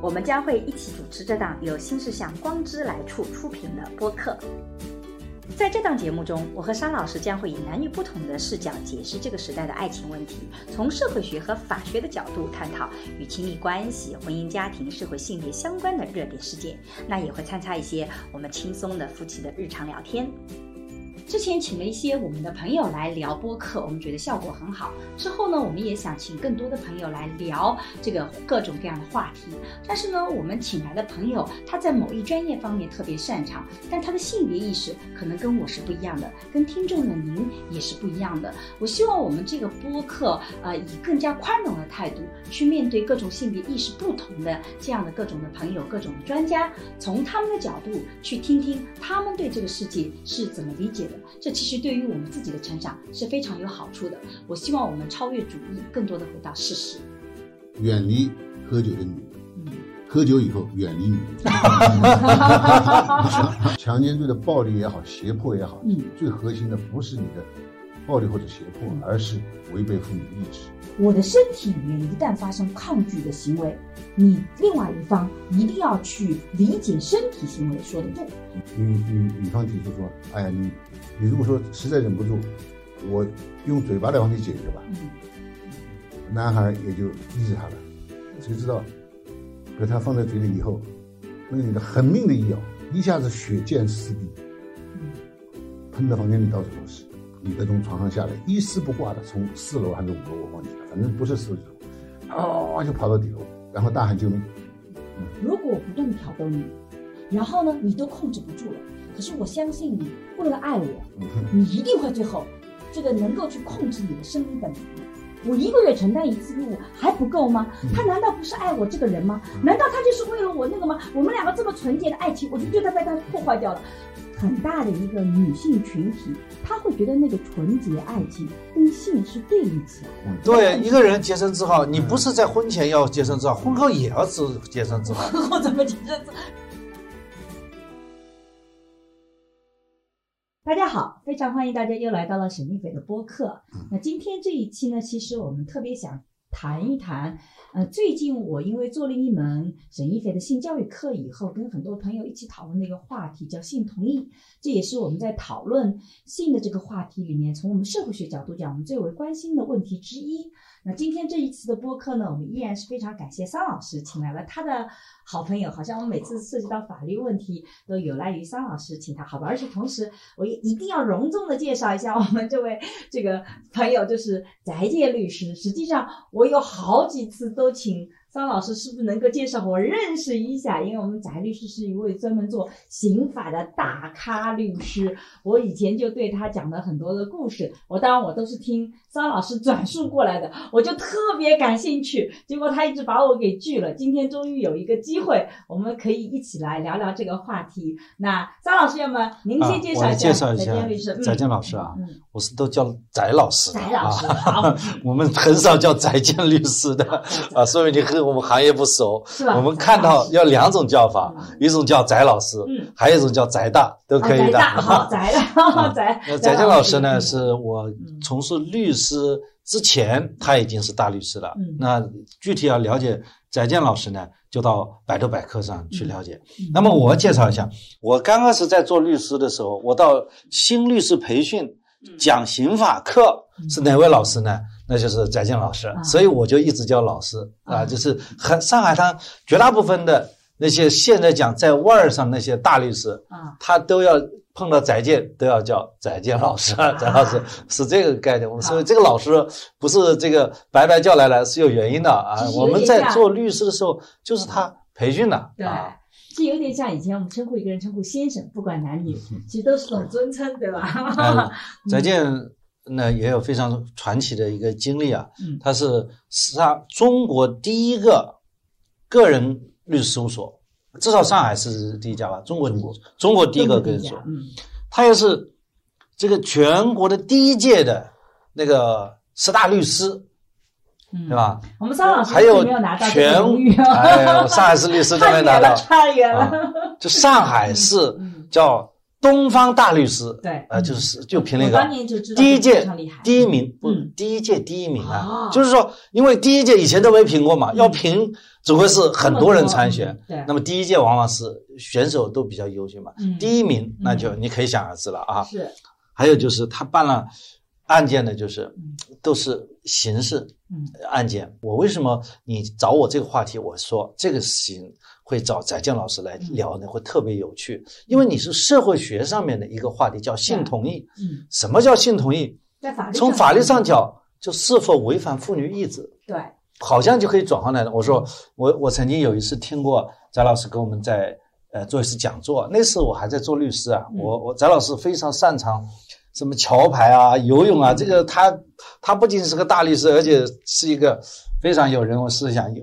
我们将会一起主持这档由新事项光之来处出品的播客。在这档节目中，我和沙老师将会以男女不同的视角解释这个时代的爱情问题，从社会学和法学的角度探讨与亲密关系、婚姻家庭、社会性别相关的热点事件。那也会参差一些我们轻松的夫妻的日常聊天。之前请了一些我们的朋友来聊播客，我们觉得效果很好。之后呢，我们也想请更多的朋友来聊这个各种各样的话题。但是呢，我们请来的朋友他在某一专业方面特别擅长，但他的性别意识可能跟我是不一样的，跟听众的您也是不一样的。我希望我们这个播客，呃，以更加宽容的态度去面对各种性别意识不同的这样的各种的朋友、各种的专家，从他们的角度去听听他们对这个世界是怎么理解的。这其实对于我们自己的成长是非常有好处的。我希望我们超越主义，更多的回到事实。远离喝酒的女人，喝酒以后远离女人。强奸罪的暴力也好，胁迫也好，嗯，最核心的不是你的暴力或者胁迫，而是违背妇女意志。我的身体里面一旦发生抗拒的行为，你另外一方一定要去理解身体行为说的不。女女女方提出说：“哎呀，你你如果说实在忍不住，我用嘴巴来帮你解决吧。”嗯，男孩也就依着她了。谁知道，给他放在嘴里以后，那个女的狠命的一咬，一下子血溅四壁，喷的房间里到处都是。女的从床上下来，一丝不挂的从四楼还是五楼我忘记了，反正不是四楼，哦就跑到底楼，然后大喊救命。如果我不断的挑逗你，然后呢，你都控制不住了，可是我相信你，为了爱我，你一定会最后这个能够去控制你的生理本能。我一个月承担一次义务还不够吗？他难道不是爱我这个人吗？难道他就是为了我那个吗？我们两个这么纯洁的爱情，我就对他被他破坏掉了。很大的一个女性群体，她会觉得那个纯洁爱情跟性是对立起来的。对，一个人洁身自好，你不是在婚前要洁身自好，婚后也要自洁身自好。婚后怎么洁身自好？大家好，非常欢迎大家又来到了沈一斐的播客。那今天这一期呢，其实我们特别想谈一谈，呃，最近我因为做了一门沈一菲的性教育课以后，跟很多朋友一起讨论的一个话题叫性同意，这也是我们在讨论性的这个话题里面，从我们社会学角度讲，我们最为关心的问题之一。那今天这一次的播客呢，我们依然是非常感谢桑老师，请来了他的好朋友，好像我们每次涉及到法律问题都有赖于桑老师，请他好吧。而且同时，我也一定要隆重的介绍一下我们这位这个朋友，就是翟健律师。实际上，我有好几次都请。桑老师是不是能够介绍我认识一下？因为我们翟律师是一位专门做刑法的大咖律师，我以前就对他讲了很多的故事。我当然我都是听桑老师转述过来的，我就特别感兴趣。结果他一直把我给拒了。今天终于有一个机会，我们可以一起来聊聊这个话题。那桑老师，要么您先介绍一下翟健律师。翟健老师啊，嗯，我是都叫翟老师翟老师我们很少叫翟健律师的啊，说明你和我们行业不熟。是吧？我们看到要两种叫法嗯，一种叫翟老师，嗯还有一种叫翟大，都可以的。翟大好，翟 翟。那翟健老师呢，嗯是我从事律师之前，他已经是大律师了。嗯那具体要了解翟健老师呢，就到百度百科上去了解。嗯那么我介绍一下，我刚开始在做律师的时候，我到新律师培训嗯讲刑法课是哪位老师呢？那就是翟健老师，啊所以我就一直叫老师啊，啊就是很上海滩绝大部分的那些现在讲在腕儿上那些大律师，啊，他都要碰到翟健都要叫翟健老师，翟老师 是这个概念。我们所以这个老师不是这个白白叫来了，是有原因的啊我们在做律师的时候，就是他培训的对啊。，这有点像以前我们称呼一个人称呼先生，不管男女，其实都是种尊称，对吧？呃 翟健呢也有非常传奇的一个经历啊，嗯他是上中国第一个个人律师事务所，至少上海是第一家吧，中国中国第一个个人所。嗯他也是这个全国的第一届的那个十大律师，嗯对？吧？我们张老师还有全上海市律师都没拿到。差远了。就上海市嗯，叫东方大律师，对。呃，就是就评了一个第一届第一名，不嗯，第一届第一名啊。哦，就是说，因为第一届以前都没评过嘛，嗯。要评只会是很多人参选嗯，对。那么第一届往往是选手都比较优秀嘛嗯，第一名那就你可以想而知了啊。是。还有就是他办了案件呢，就是嗯。都是刑事嗯。案件。我为什么你找我这个话题？我说这个事情会找翟健老师来聊呢，会特别有趣，因为你是社会学上面的一个话题，叫性同意。嗯，什么叫性同意？在法律从法律上讲，就是否违反妇女意志，对，好像就可以转换来了。我说我我曾经有一次听过翟老师跟我们在呃做一次讲座，那次我还在做律师啊，嗯。我我翟老师非常擅长什么桥牌啊、游泳啊，这个他他不仅是个大律师，而且是一个非常有人文思想、有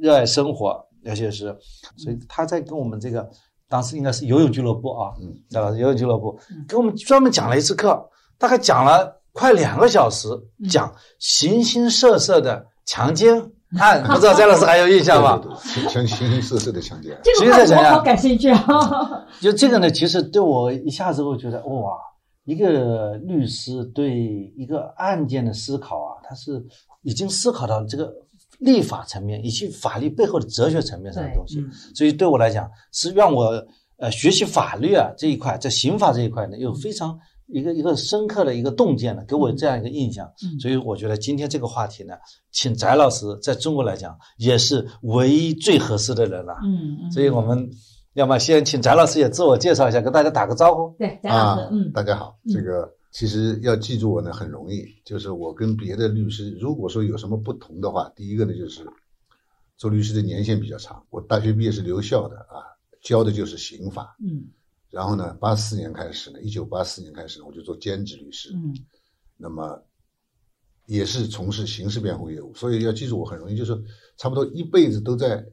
热爱生活，而且是，所以他在跟我们这个当时应该是游泳俱乐部啊，嗯，翟老师游泳俱乐部嗯给我们专门讲了一次课，大概讲了快两个小时，嗯讲形形色色的强奸 案，不知道张老师还有印象吗？对对对像形形色色的强奸，这个话其实在想想我好感兴趣啊。就这个呢，其实对我一下子我觉得哇，一个律师对一个案件的思考啊，他是已经思考到这个立法层面以及法律背后的哲学层面上的东西。嗯所以对我来讲，是让我呃学习法律啊这一块，在刑法这一块呢，有非常一个一个深刻的一个洞见呢，给我这样一个印象。嗯所以我觉得今天这个话题呢，请翟老师在中国来讲也是唯一最合适的人了。嗯嗯，所以我们要么先请翟老师也自我介绍一下，跟大家打个招呼。对翟老啊师，嗯，大家好，嗯这个其实要记住我呢很容易，就是我跟别的律师如果说有什么不同的话，第一个呢就是做律师的年限比较长，我大学毕业是留校的啊，教的就是刑法，嗯。然后呢，八四年开始呢，一九八四年开始呢，我就做兼职律师，嗯。那么也是从事刑事辩护业务，所以要记住我很容易，就是差不多一辈子都在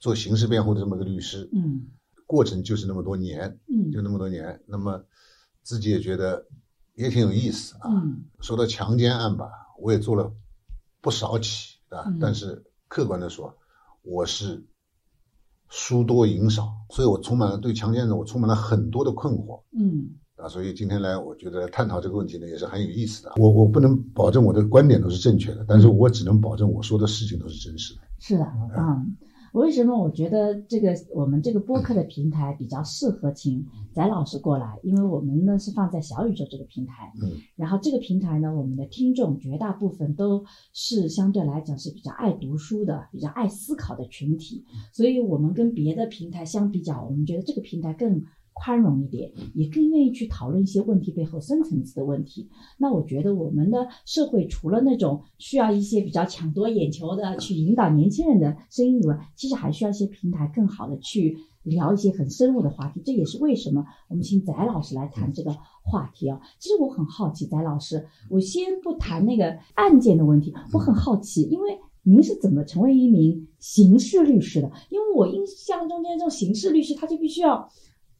做刑事辩护的这么个律师，嗯。过程就是那么多年，嗯。就那么多年，那么自己也觉得也挺有意思啊。嗯说到强奸案吧，我也做了不少起啊，嗯但是客观的说，我是输多赢少，所以我充满了对强奸呢，我充满了很多的困惑嗯啊。所以今天来，我觉得探讨这个问题呢，也是很有意思的。我我不能保证我的观点都是正确的，但是我只能保证我说的事情都是真实的。是的，嗯。为什么我觉得这个我们这个播客的平台比较适合请翟老师过来？因为我们呢是放在小宇宙这个平台，嗯，然后这个平台呢，我们的听众绝大部分都是相对来讲是比较爱读书的、比较爱思考的群体，所以我们跟别的平台相比较，我们觉得这个平台更宽容一点，也更愿意去讨论一些问题背后深层次的问题。那我觉得我们的社会除了那种需要一些比较抢夺眼球的去引导年轻人的声音以外，其实还需要一些平台更好的去聊一些很深入的话题。这也是为什么我们请翟老师来谈这个话题啊。其实我很好奇，翟老师，我先不谈那个案件的问题，我很好奇，因为。您是怎么成为一名刑事律师的？因为我印象中间这种刑事律师，他就必须要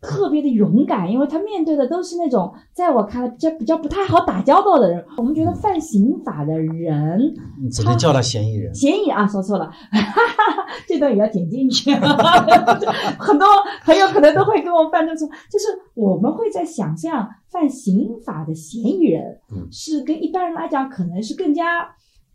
特别的勇敢，因为他面对的都是那种在我看来比较比较不太好打交道的人。我们觉得犯刑法的人，你只能叫他嫌疑人。嫌疑啊，说错了，哈 哈这段也要剪进去。很多朋友可能都会跟我犯这种，就是我们会在想象犯刑法的嫌疑人嗯是跟一般人来讲可能是更加。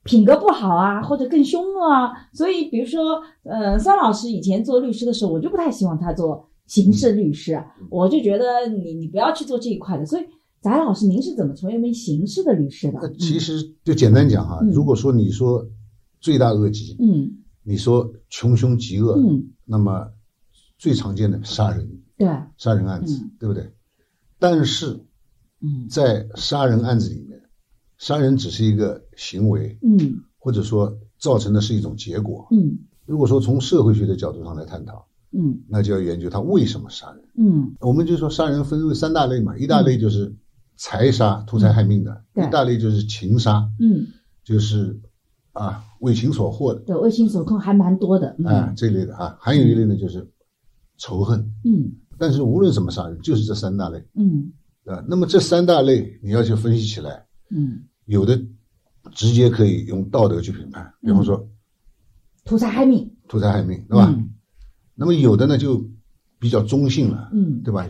品格不好啊，或者更凶恶啊，所以比如说，呃，桑老师以前做律师的时候，我就不太希望他做刑事律师，啊我就觉得你你不要去做这一块的。所以，翟老师，您是怎么成为一名刑事的律师的？那？其实就简单讲哈嗯，如果说你说罪大恶极，嗯。你说穷凶极恶，嗯，那么最常见的杀人，对，杀人案子，嗯。对不对？但是嗯。在杀人案子里面，杀人只是一个行为，嗯。或者说造成的是一种结果。嗯。如果说从社会学的角度上来探讨，嗯那就要研究他为什么杀人。嗯我们就说杀人分为三大类嘛，一大类就是财杀，图财害命的；对一大类就是情杀，嗯，就是啊为情所惑的，对，为情所困还蛮多的。嗯啊这一类的啊。还有一类呢就是仇恨。嗯但是无论怎么杀人，就是这三大类嗯啊。那么这三大类你要去分析起来，嗯，有的直接可以用道德去评判，比方说图财害命，图财害命，对吧？嗯那么有的呢就比较中性了，嗯对吧？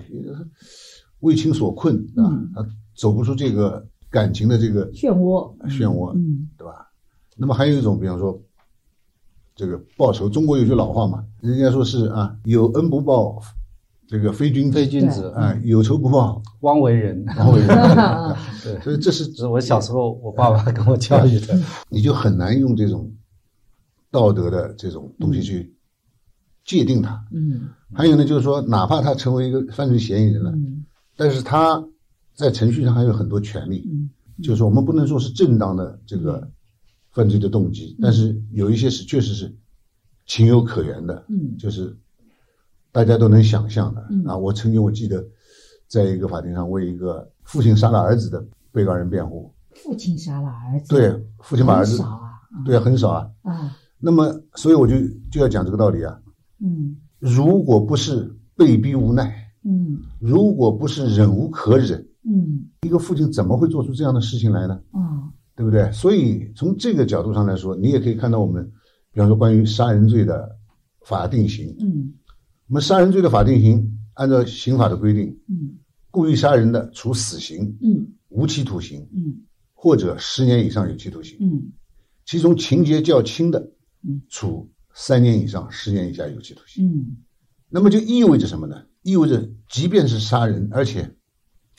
为情所困，对吧嗯？他走不出这个感情的这个漩涡，漩涡，嗯对吧？那么还有一种，比方说这个报仇，中国有句老话嘛，人家说是啊，有恩不报，这个非君子非君子啊，有仇不报，枉为人。枉为人。对，所以这是这是我小时候我爸爸跟我教育的。你就很难用这种道德的这种东西去界定他。嗯。还有呢，就是说，哪怕他成为一个犯罪嫌疑人了，嗯。但是他在程序上还有很多权利，嗯。就是说我们不能说是正当的这个犯罪的动机，但是有一些是确实是情有可原的，嗯。就是大家都能想象的。嗯。啊。我曾经我记得在一个法庭上为一个父亲杀了儿子的被告人辩护，父亲杀了儿子，对，父亲把儿子少，啊，对啊，很少啊。啊，那么，所以我就就要讲这个道理啊。嗯。如果不是被逼无奈，嗯。如果不是忍无可忍，嗯。一个父亲怎么会做出这样的事情来呢？啊。对不对？所以从这个角度上来说，你也可以看到我们，比方说关于杀人罪的法定刑，嗯。我们杀人罪的法定刑，按照刑法的规定，嗯。故意杀人的处死刑、嗯。无期徒刑嗯。或者十年以上有期徒刑，嗯。其中情节较轻的嗯，处三年以上十年以下有期徒刑。嗯。那么就意味着什么呢？意味着即便是杀人，而且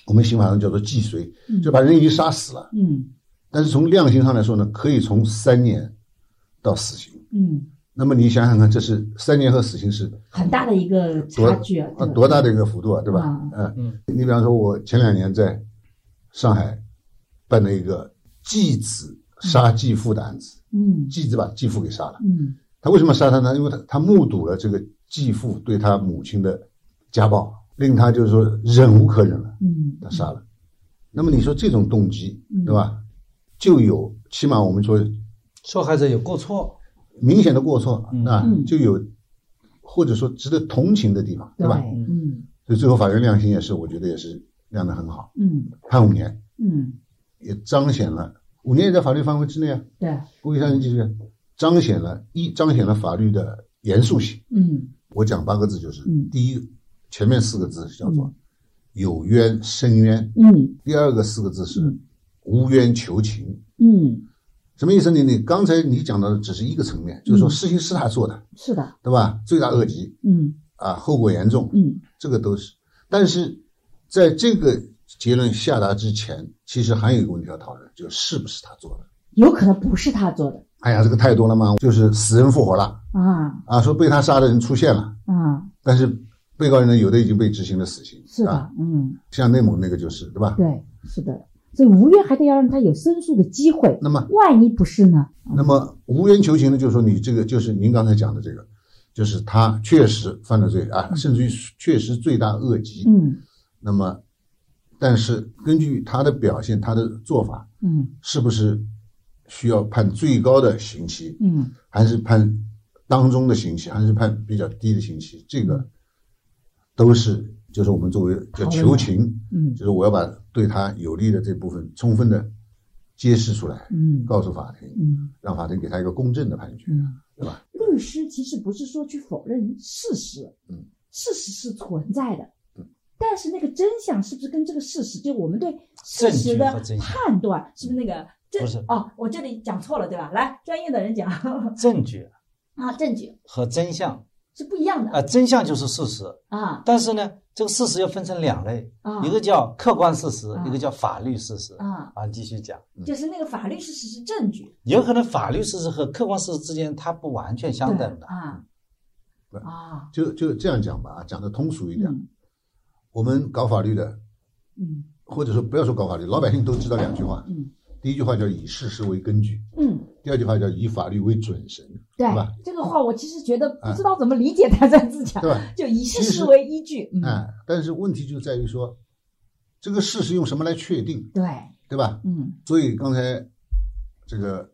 我们刑法上叫做既遂，嗯。就把人已经杀死了，嗯。但是从量刑上来说呢，可以从三年到死刑。嗯，那么你想想看，这是三年和死刑是很大的一个差距啊，啊多大的一个幅度啊，对吧？嗯，你比方说，我前两年在上海办了一个继子杀继父的案子，嗯。继子把继父给杀了。嗯他为什么杀他呢？因为他他目睹了这个继父对他母亲的家暴，令他就是说忍无可忍了，嗯。他杀了。那么你说这种动机嗯，对吧？就有起码我们说受害者有过错，明显的过错嗯。啊嗯，就有或者说值得同情的地方，对吧？嗯。所以最后法院量刑也是，我觉得也是量得很好，嗯。判五年，嗯，也彰显了五年也在法律范围之内啊。对，故意杀人既遂彰显了一彰显了法律的严肃性。嗯我讲八个字就是：嗯第一，前面四个字叫做有冤申冤；嗯第二个四个字是嗯无冤求情。嗯，什么意思呢？你刚才你讲到的只是一个层面，就是说事情是他做的，是的，对吧？罪大恶极嗯啊，后果严重，嗯这个都是。但是在这个结论下达之前，其实还有一个问题要讨论，就是是不是他做的？有可能不是他做的哎呀，这个太多了嘛，就是死人复活了。啊。啊，说被他杀的人出现了，啊，但是被告人呢，有的已经被执行了死刑，是的啊，，嗯，像内蒙那个就是，对吧？对，是的，所以无冤还得要让他有申诉的机会，那么，万一不是呢？那么无冤求情呢，就是说你这个就是您刚才讲的这个，就是他确实犯了罪啊，甚至于确实罪大恶极。嗯。那么，但是根据他的表现，他的做法，嗯。是不是需要判最高的刑期，嗯。还是判当中的刑期，还是判比较低的刑期？这个都是就是我们作为叫求情，嗯。就是我要把对他有利的这部分充分的揭示出来，嗯。告诉法庭，嗯。让法庭给他一个公正的判决，嗯，对吧？律师其实不是说去否认事实，嗯，事实是存在的，嗯，但是那个真相是不是跟这个事实，就我们对事实的判断，是不是那个证不是。哦，我这里讲错了，对吧？来，专业的人讲。证据啊，证据和真相是不一样的。啊，真相就是事实，啊。但是呢，这个事实又分成两类，啊，一个叫客观事实，啊一个叫法律事实。啊，啊，继续讲，就是那个法律事实是证据，有可能法律事实和客观事实之间它不完全相等的对。啊对啊，就就这样讲吧，啊，讲的通俗一点，嗯。我们搞法律的，嗯。或者说不要说搞法律，老百姓都知道两句话，嗯第一句话叫以事实为根据，嗯，第二句话叫以法律为准绳，对对吧？这个话我其实觉得不知道怎么理解他在自强对，吧？就以事实实为依据，嗯，哎，但是问题就在于说，这个事实用什么来确定，对，对吧？嗯。所以刚才这个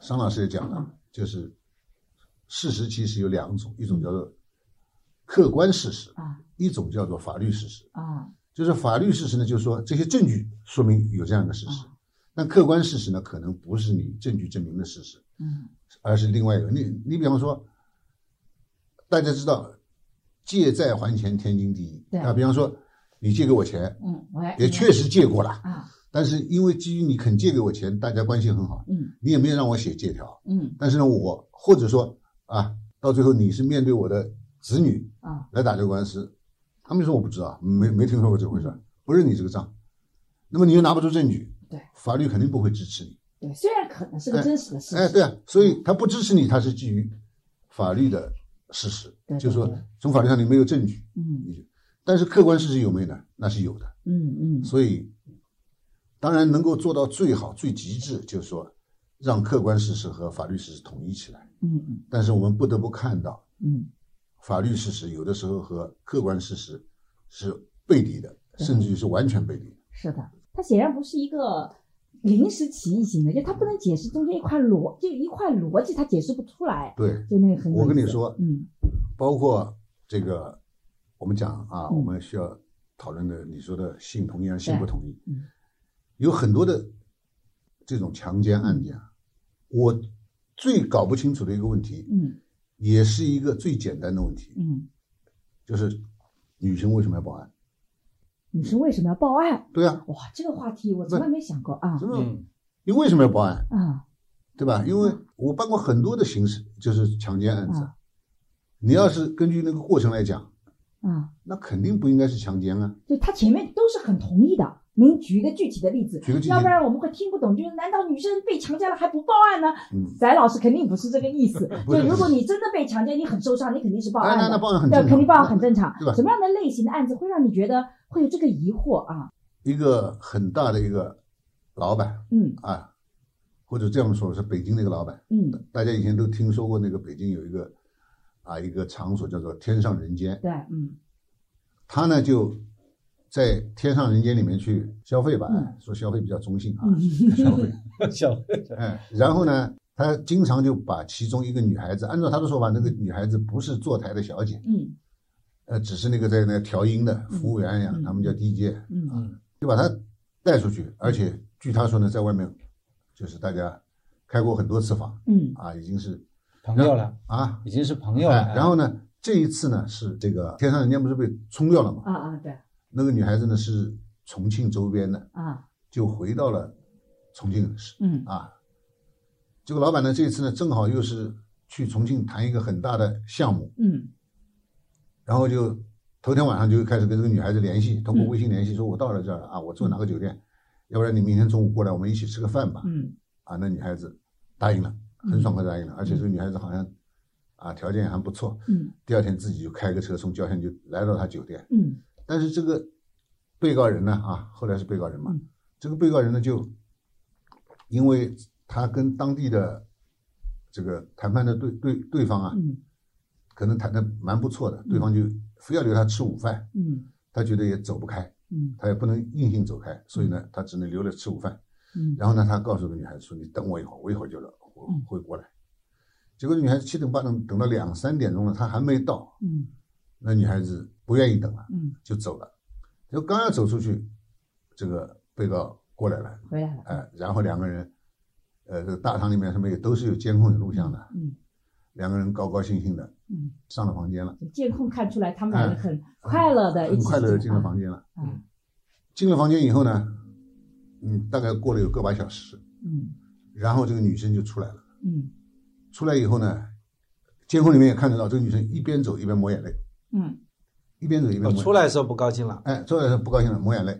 商老师也讲嗯。了，就是事实其实有两种，一种叫做客观事实，啊。一种叫做法律事实。啊。就是法律事实呢，就是说这些证据说明有这样一个事实，但客观事实呢，可能不是你证据证明的事实，嗯。而是另外一个。你你比方说，大家知道借债还钱天经地义。对。啊，比方说你借给我钱，嗯，我也也确实借过了，啊，但是因为基于你肯借给我钱，大家关系很好，嗯。你也没有让我写借条，嗯。但是呢，我或者说啊，到最后你是面对我的子女啊，来打这个官司，他们说我不知道，没没听说过这回事，不认你这个账，那么你又拿不出证据，对，法律肯定不会支持你。对，虽然可能是个真实的事哎，实，对啊，所以他不支持你，他是基于法律的事实，对就是说从法律上你没有证据，嗯但是客观事实有没有呢？那是有的。嗯嗯所以，当然能够做到最好、最极致，就是说让客观事实和法律事实统一起来。嗯嗯但是我们不得不看到，嗯法律事实有的时候和客观事实是背离的，甚至于是完全背离的。是的，它显然不是一个临时起意型的，就它不能解释中间一块逻，就一块逻辑它解释不出来，对，就那个很我跟你说嗯包括这个，我们讲啊，嗯我们需要讨论的，你说的性同意还是性不同意，嗯有很多的这种强奸案件啊，我最搞不清楚的一个问题，嗯也是一个最简单的问题，嗯，就是女生为什么要报案？女生为什么要报案？对啊，哇，这个话题我从来没想过啊真的，嗯你为什么要报案？啊对吧？因为我办过很多的刑事，就是强奸案子啊，你要是根据那个过程来讲，啊！那肯定不应该是强奸啊。就他前面都是很同意的。您举一个具体的例子，举个具体要不然我们会听不懂。就是难道女生被强奸了还不报案呢？嗯，翟老师肯定不是这个意思。就如果你真的被强奸，你很受伤，你肯定是报哎，案的。那那报案很对，正常，肯定报案很正常。对吧什么样的类型的案子会让你觉得会有这个疑惑啊？一个很大的一个老板嗯啊，或者这样说是北京的一个老板，嗯，大家以前都听说过那个北京有一个啊一个场所叫做天上人间，对，嗯他呢就在天上人间里面去消费吧，说消费比较中性啊，消费。消费，小哎，然后呢，他经常就把其中一个女孩子，按照他的说法，那个女孩子不是坐台的小姐，嗯。呃，只是那个在那调音的服务员呀，嗯。他们叫 DJ，嗯。嗯就把她带出去，而且据他说呢，在外面就是大家开过很多次房嗯。啊，已经是朋友了，啊，已经是朋友了。哎，然后呢，这一次呢是这个天上人间不是被冲掉了嘛？啊啊对那个女孩子呢是重庆周边的，啊。就回到了重庆市嗯。啊。这个老板呢，这次呢正好又是去重庆谈一个很大的项目，嗯。然后就头天晚上就开始跟这个女孩子联系，通过微信联系，说我到了这儿了啊，我住哪个酒店，要不然你明天中午过来，我们一起吃个饭吧。嗯。啊，那女孩子答应了，很爽快答应了，而且这个女孩子好像啊条件也还不错。嗯。第二天自己就开个车从郊县就来到他酒店，嗯但是这个被告人呢啊，后来是被告人嘛，嗯。这个被告人呢就因为他跟当地的这个谈判的对对对方啊，嗯。可能谈的蛮不错的，对方就非要留他吃午饭，嗯。他觉得也走不开，嗯。他也不能硬性走开，所以呢，他只能留着吃午饭。嗯。然后呢，他告诉这个女孩子说：“你等我一会儿，我一会儿就来，会过来。”结果女孩子七等八等等到两三点钟了，他还没到，嗯。那女孩子不愿意等了，嗯。就走了。就刚要走出去，这个被告过来了，回来了。哎，然后两个人，呃，这个大堂里面什么也都是有监控有录像的，嗯。两个人高高兴兴的嗯，上了房间了，监控看出来他们两个很快乐的很快乐的进了啊房间了。啊进了房间以后呢，嗯，大概过了有个把小时，嗯。然后这个女生就出来了。嗯。出来以后呢，监控里面也看得到，这个女生一边走一边抹眼泪，嗯一边走一边抹眼泪。我出来的时候不高兴了，哎，出来的时候不高兴了，抹眼泪。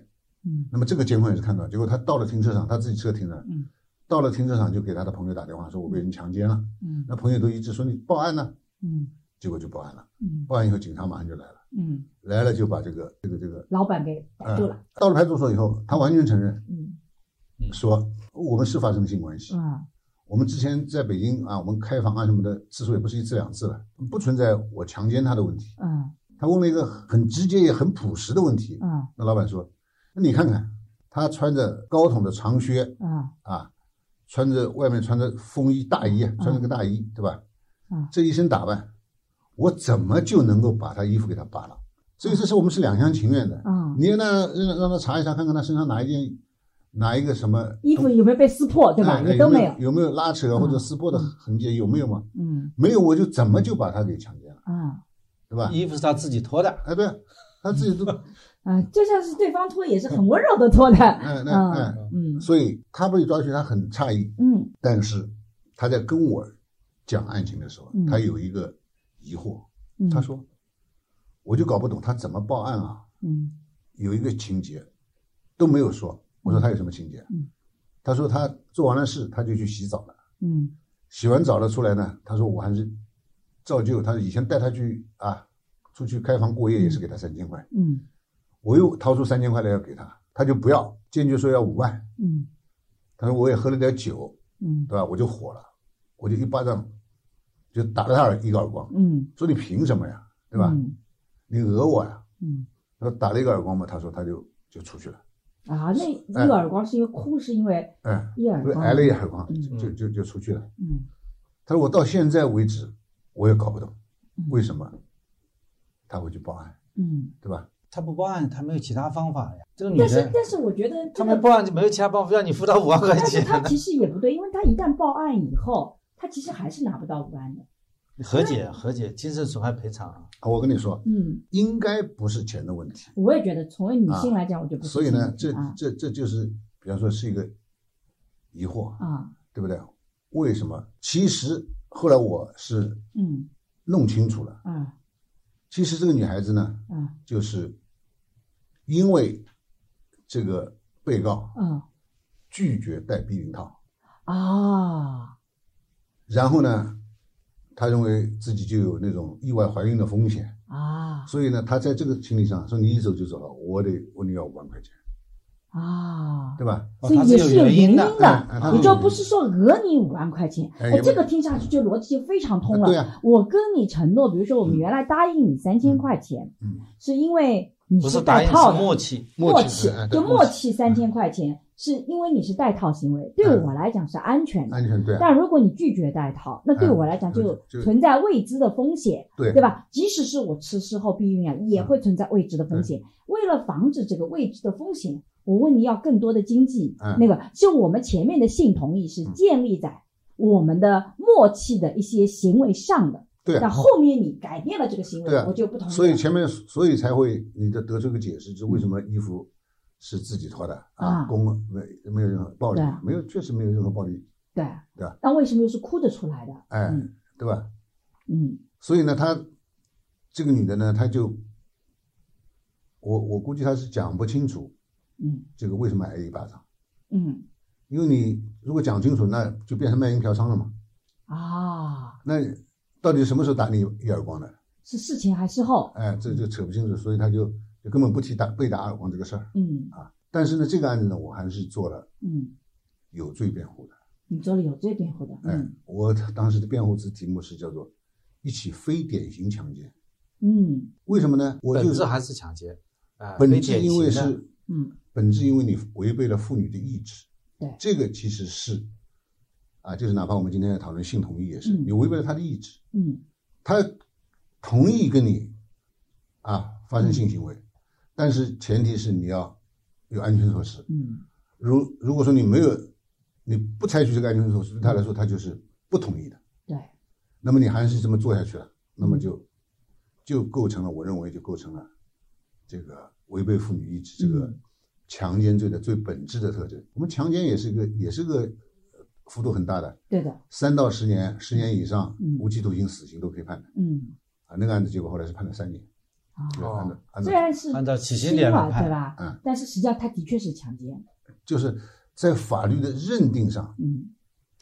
嗯。那么这个监控也是看到，结果他到了停车场，他自己车停着，嗯。到了停车场就给他的朋友打电话说，我被人强奸了。嗯。那朋友都一致说你报案呢，嗯。结果就报案了。嗯。报案以后，警察马上就来了，嗯，来了就把这个这个这个，老板给逮住了呃，到了派出所以后，他完全承认嗯。说我们是发生性关系，啊我们之前在北京啊，我们开房啊什么的次数也不是一次两次了，不存在我强奸他的问题。啊他问了一个很直接也很朴实的问题，啊那老板说：“那你看看，他穿着高筒的长靴啊啊，穿着外面穿着风衣大衣，穿着个大衣，对吧？嗯这一身打扮，我怎么就能够把他衣服给他扒了？所以这是我们是两厢情愿的。啊，你让他让让他查一查，看看他身上哪一件哪一个什么衣服有没有被撕破，对吧？哎也都没有有有没有拉扯或者撕破的痕迹有没有嘛？嗯没有，我就怎么就把他给强奸了，啊对吧？衣服是他自己脱的，哎，对，他自己都 啊，就像是对方脱也是很温柔的脱的，哎那嗯哎，嗯。所以他被抓去，他很诧异，嗯。但是他在跟我讲案情的时候嗯，他有一个疑惑，嗯，他说，我就搞不懂他怎么报案啊？嗯。有一个情节都没有说，我说他有什么情节？嗯？他说他做完了事，他就去洗澡了。嗯。洗完澡了出来呢，他说我还是照旧，他以前带他去啊，出去开房过夜也是给他三千块，嗯。我又掏出三千块来要给他，他就不要，坚决说要五万。嗯。他说我也喝了点酒，嗯。对吧？我就火了，我就一巴掌就打了他一个耳光，嗯，说你凭什么呀，对吧？嗯。你讹我呀？嗯。他说打了一个耳光嘛，他说他就就出去了，啊，那一个耳光是因为哭，是因为哎，一耳光，挨了一耳光嗯。就就就出去了。嗯。他说我到现在为止我也搞不懂嗯为什么他会去报案，嗯，对吧？他不报案，他没有其他方法呀。这个女但是，但是我觉得这个，他没报案就没有其他办法，让你付他五万块但是钱他其实也不对，因为他一旦报案以后，他其实还是拿不到五万的，和解和解，精神损害赔偿啊。我跟你说，嗯。应该不是钱的问题。我也觉得，从为女性来讲，我就不是所以呢，这啊这这就是，比方说是一个疑惑，啊，对不对？为什么？其实后来我是嗯。弄清楚了，啊。其实这个女孩子呢，嗯就是因为这个被告嗯。拒绝戴避孕套，啊。然后呢，她认为自己就有那种意外怀孕的风险，啊。所以呢，她在这个情理上说你一走就走了，我得问你要五万块钱，啊！对吧？哦所以他是有也是有原因的也就不是说讹你五万块钱，哎也，不哎这个听上去就逻辑就非常通了。对啊，我跟你承诺，比如说我们原来答应你三千块钱，嗯，是因为你是带套的，默契。默契就默契三千块钱，是因为你是带套行为，对我来讲是安全的。安全对啊，但如果你拒绝带套，那对我来讲嗯就就存在未知的风险，对对吧？即使是我吃事后避孕药，也会存在未知的风险。为了防止这个未知的风险，我问你要更多的经济，嗯那个就我们前面的性同意是建立在我们的默契的一些行为上的。对啊，那后面你改变了这个行为我就不同意。所以前面所以才会你的得出个解释，就是为什么衣服是自己脱的啊啊，公没没有任何暴力啊，没有确实没有任何暴力，对对吧？那为什么又是哭着出来的？哎嗯，对吧？嗯所以呢，她这个女的呢，她就我我估计她是讲不清楚嗯这个为什么挨一巴掌，嗯因为你如果讲清楚，那就变成卖淫嫖娼了嘛。啊，那到底什么时候打你一耳光的？是事前还是后？哎，这就扯不清楚，所以他就就根本不提打被打耳光这个事儿嗯啊。但是呢，这个案子呢，我还是做了嗯，有罪辩护的。你做了有罪辩护的。哎嗯，我当时的辩护词题目是叫做一起非典型强奸。嗯为什么呢？我就是本质还是抢劫，啊，本质因为是嗯。本质因为你违背了妇女的意志。对。这个其实是啊，就是哪怕我们今天在讨论性同意也是，嗯。你违背了她的意志，嗯。她同意跟你啊发生性行为，但是前提是你要有安全措施。嗯。如如果说你没有，你不采取这个安全措施，对她来说她就是不同意的。对，那么你还是这么做下去了，那么就就构成了，我认为就构成了这个违背妇女意志这个嗯强奸罪的最本质的特征。我们强奸也是一个也是个呃幅度很大的，对的。三到十年，十年以上嗯无期徒刑、死刑都可以判的嗯啊。那个案子结果后来是判了三年，啊，就按照按照虽然是按照起轻刑点来，判对吧？嗯，但是实际上他的确是强奸。就是在法律的认定上，嗯，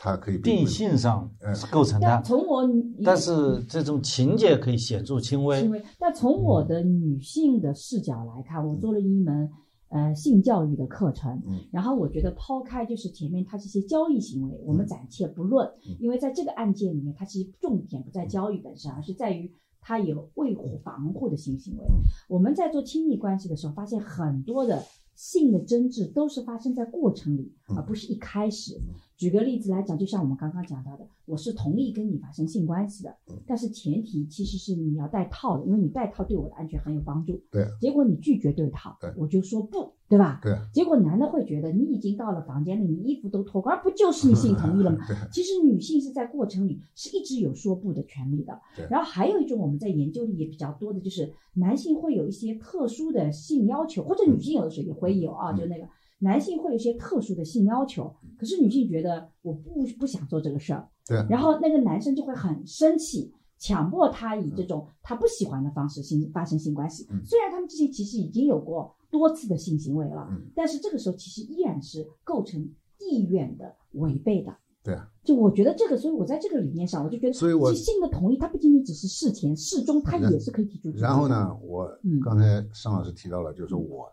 它可以定性上嗯。是构成但的，从我但是这种情节可以显著轻因微。为但从我的女性的视角来看，我做了一门呃性教育的课程，嗯。然后我觉得抛开就是前面它这些交易行为，我们暂且不论，嗯。因为在这个案件里面，它其实重点不在交易本身，而是在于他有未防护的性行为。我们在做亲密关系的时候，发现很多的性的争执都是发生在过程里，嗯。而不是一开始。举个例子来讲，就像我们刚刚讲到的，我是同意跟你发生性关系的，但是前提其实是你要戴套的，因为你戴套对我的安全很有帮助。对，结果你拒绝对套对，我就说不，对吧？对，结果男的会觉得你已经到了房间里，你衣服都脱光，而不就是你性同意了吗？对其实女性是在过程里是一直有说不的权利的对。然后还有一种我们在研究里也比较多的，就是男性会有一些特殊的性要求，或者女性有的时候也会有啊，嗯就那个男性会有一些特殊的性要求，可是女性觉得我不不想做这个事儿，对然后那个男生就会很生气。强迫她以这种她不喜欢的方式性发生性关系，嗯虽然他们之前其实已经有过多次的性行为了，嗯但是这个时候其实依然是构成意愿的违背的。对啊，就我觉得这个，所以我在这个理念上，我就觉得，所以我性的同意，它不仅仅只是事前、事中，它也是可以提出。然后呢，我嗯刚才尚老师提到了，就是我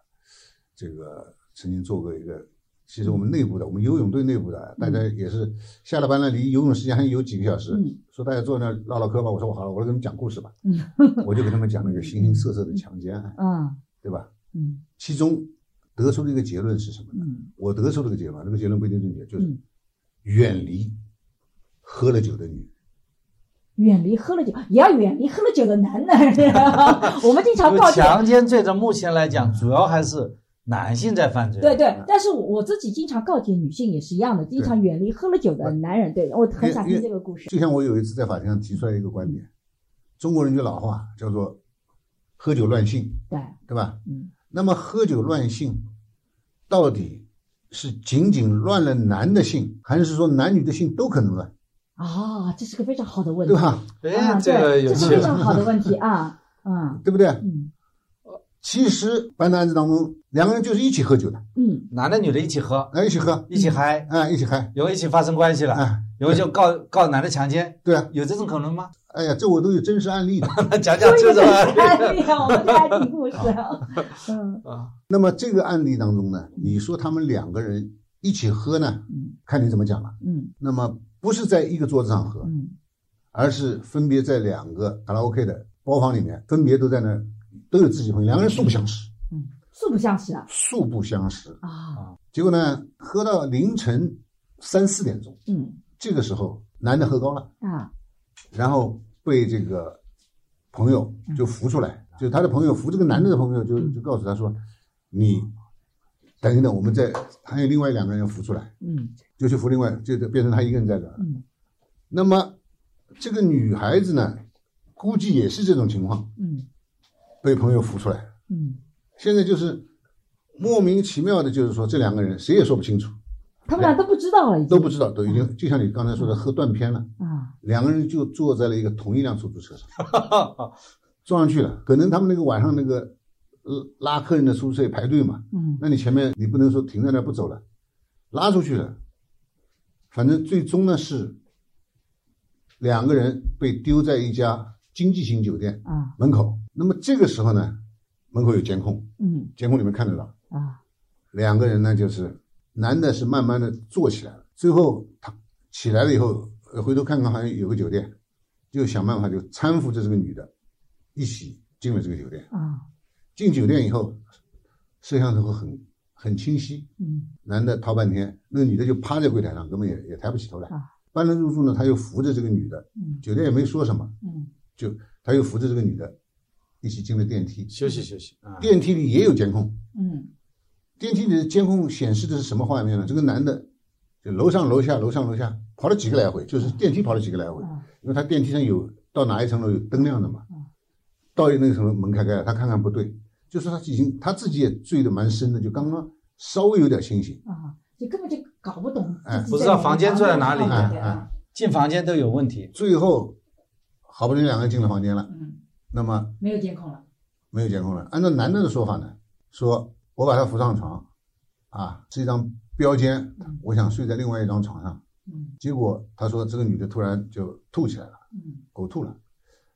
这个曾经做过一个，其实我们内部的，我们游泳队内部的，大家也是下了班了，离游泳时间还有几个小时嗯，说大家坐那儿唠唠嗑吧。我说我好了，我来给你们讲故事吧。嗯 我就给他们讲那个形形色色的强奸案，嗯对吧？嗯其中得出的一个结论是什么呢？嗯我得出这个结论，这个结论不一定正确，就是嗯，远离喝了酒的女人。远离喝了酒，也要远离喝了酒的男人。我们经常因为告诫，强奸罪在目前来讲，主要还是男性在犯罪。对对，但是我我自己经常告诫女性也是一样的，经常远离喝了酒的男人。对我很想听这个故事。就像我有一次在法庭上提出来一个观点，中国人句老话叫做“喝酒乱性对，”，对吧？嗯那么喝酒乱性，到底是仅仅乱了男的性，还是说男女的性都可能乱，啊，这是个非常好的问题，对吧？哎，啊，这个这是非常好的问题啊，嗯对不对？嗯其实办的案子当中，两个人就是一起喝酒的，嗯。男的女的一起喝，哎，一起喝，一起嗨，哎，一起嗨，有一起发生关系了，哎，有就告告男的强奸，对啊，有这种可能吗？哎呀，这我都有真实案例的。讲讲这种案例。啊，我们家庭故事啊，嗯。啊，那么这个案例当中呢，你说他们两个人一起喝呢，嗯。看你怎么讲了。嗯。那么不是在一个桌子上喝，嗯。而是分别在两个卡拉 OK 的包房里面，分别都在那都有自己朋友，两个人素不相识，嗯，素不相识啊？素不相识。啊，结果呢，喝到凌晨三四点钟，嗯。这个时候男的喝高了，啊。然后被这个朋友就扶出来，就他的朋友扶这个男的的朋友就就告诉他说，你等一等，我们再还有另外两个人要扶出来，嗯。就去扶另外，就变成他一个人在这儿。嗯。那么这个女孩子呢，估计也是这种情况，嗯被朋友扶出来。嗯，现在就是莫名其妙的，就是说这两个人谁也说不清楚，他们俩都不知道了，已都不知道，都已经就像你刚才说的喝断片了。啊，两个人就坐在了一个同一辆出租车上，撞上去了。可能他们那个晚上那个呃拉客人的出租车也排队嘛，嗯那你前面你不能说停在那不走了，拉出去了。反正最终呢是两个人被丢在一家经济型酒店啊门口。那么这个时候呢，门口有监控，嗯监控里面看得到，啊两个人呢就是男的是慢慢的坐起来了，最后他起来了以后，呃回头看看好像有个酒店，就想办法就搀扶着这个女的，一起进了这个酒店。啊进酒店以后，摄像头很很清晰，嗯男的掏半天，那个女的就趴在柜台上，根本也也抬不起头来啊。办了入住呢，他又扶着这个女的，嗯酒店也没说什么，嗯就他又扶着这个女的，一起进了电梯。休息休息啊，电梯里也有监控，嗯。电梯里的监控显示的是什么画面呢？这个男的就楼上楼下楼上楼下跑了几个来回，就是电梯跑了几个来回，啊因为他电梯上有到哪一层楼有灯亮的嘛。嗯。到那个什么门开开了，他看看不对，就说他已经他自己也醉得蛮深的，就刚刚稍微有点清醒。啊，就根本就搞不懂哎。不知道房间住在哪里。对哎啊。进房间都有问题。最后好不容易两个人进了房间了，嗯，那么没有监控了，没有监控了。按照男的的说法呢，说我把他扶上床，啊，是一张标间，我想睡在另外一张床上。嗯结果他说这个女的突然就吐起来了，嗯呕吐了，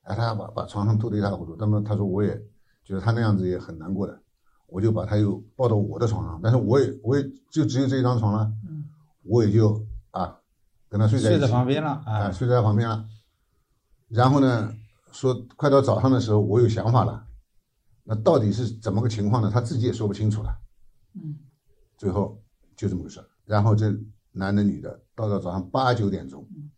哎，他把把床上吐得一塌糊涂。那么他说我也觉得他那样子也很难过的，我就把他又抱到我的床上，但是我也我也就只有这一张床了，嗯我也就啊跟他睡在一起，睡在旁边了啊，啊，睡在他旁边了。然后呢，说快到早上的时候，我有想法了，那到底是怎么个情况呢？他自己也说不清楚了。嗯最后就这么个事儿。然后这男的女的，到了早上八九点钟嗯，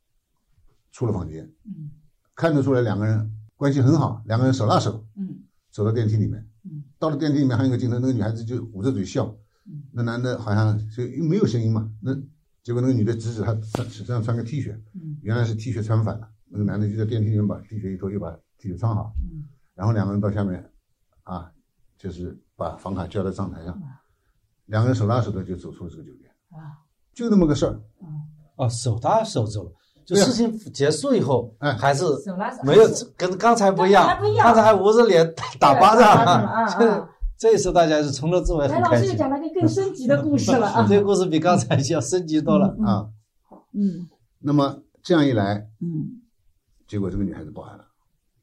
出了房间，嗯看得出来两个人关系很好，两个人手拉手嗯走到电梯里面。嗯到了电梯里面还有一个镜头，那个女孩子就捂着嘴笑嗯，那男的好像就因为没有声音嘛，那结果那个女的指指他穿身上穿个 T 恤，嗯原来是 T 恤穿反了，那个男的就在电梯里面把地铁一脱，又把地铁穿好，嗯然后两个人到下面，啊，就是把房卡交到账台上啊，两个人手拉手的就走出了这个酒店，啊就那么个事儿。哦，手搭手走了，就事情结束以后，哎还是手拉手没有跟刚才不一样，刚才还捂着脸打巴掌这啊这一次大家是从头至尾来，很开心。老师又讲了个更升级的故事了啊！这个故事比刚才要升级多了。嗯啊，嗯那么这样一来，嗯结果这个女孩子报案了。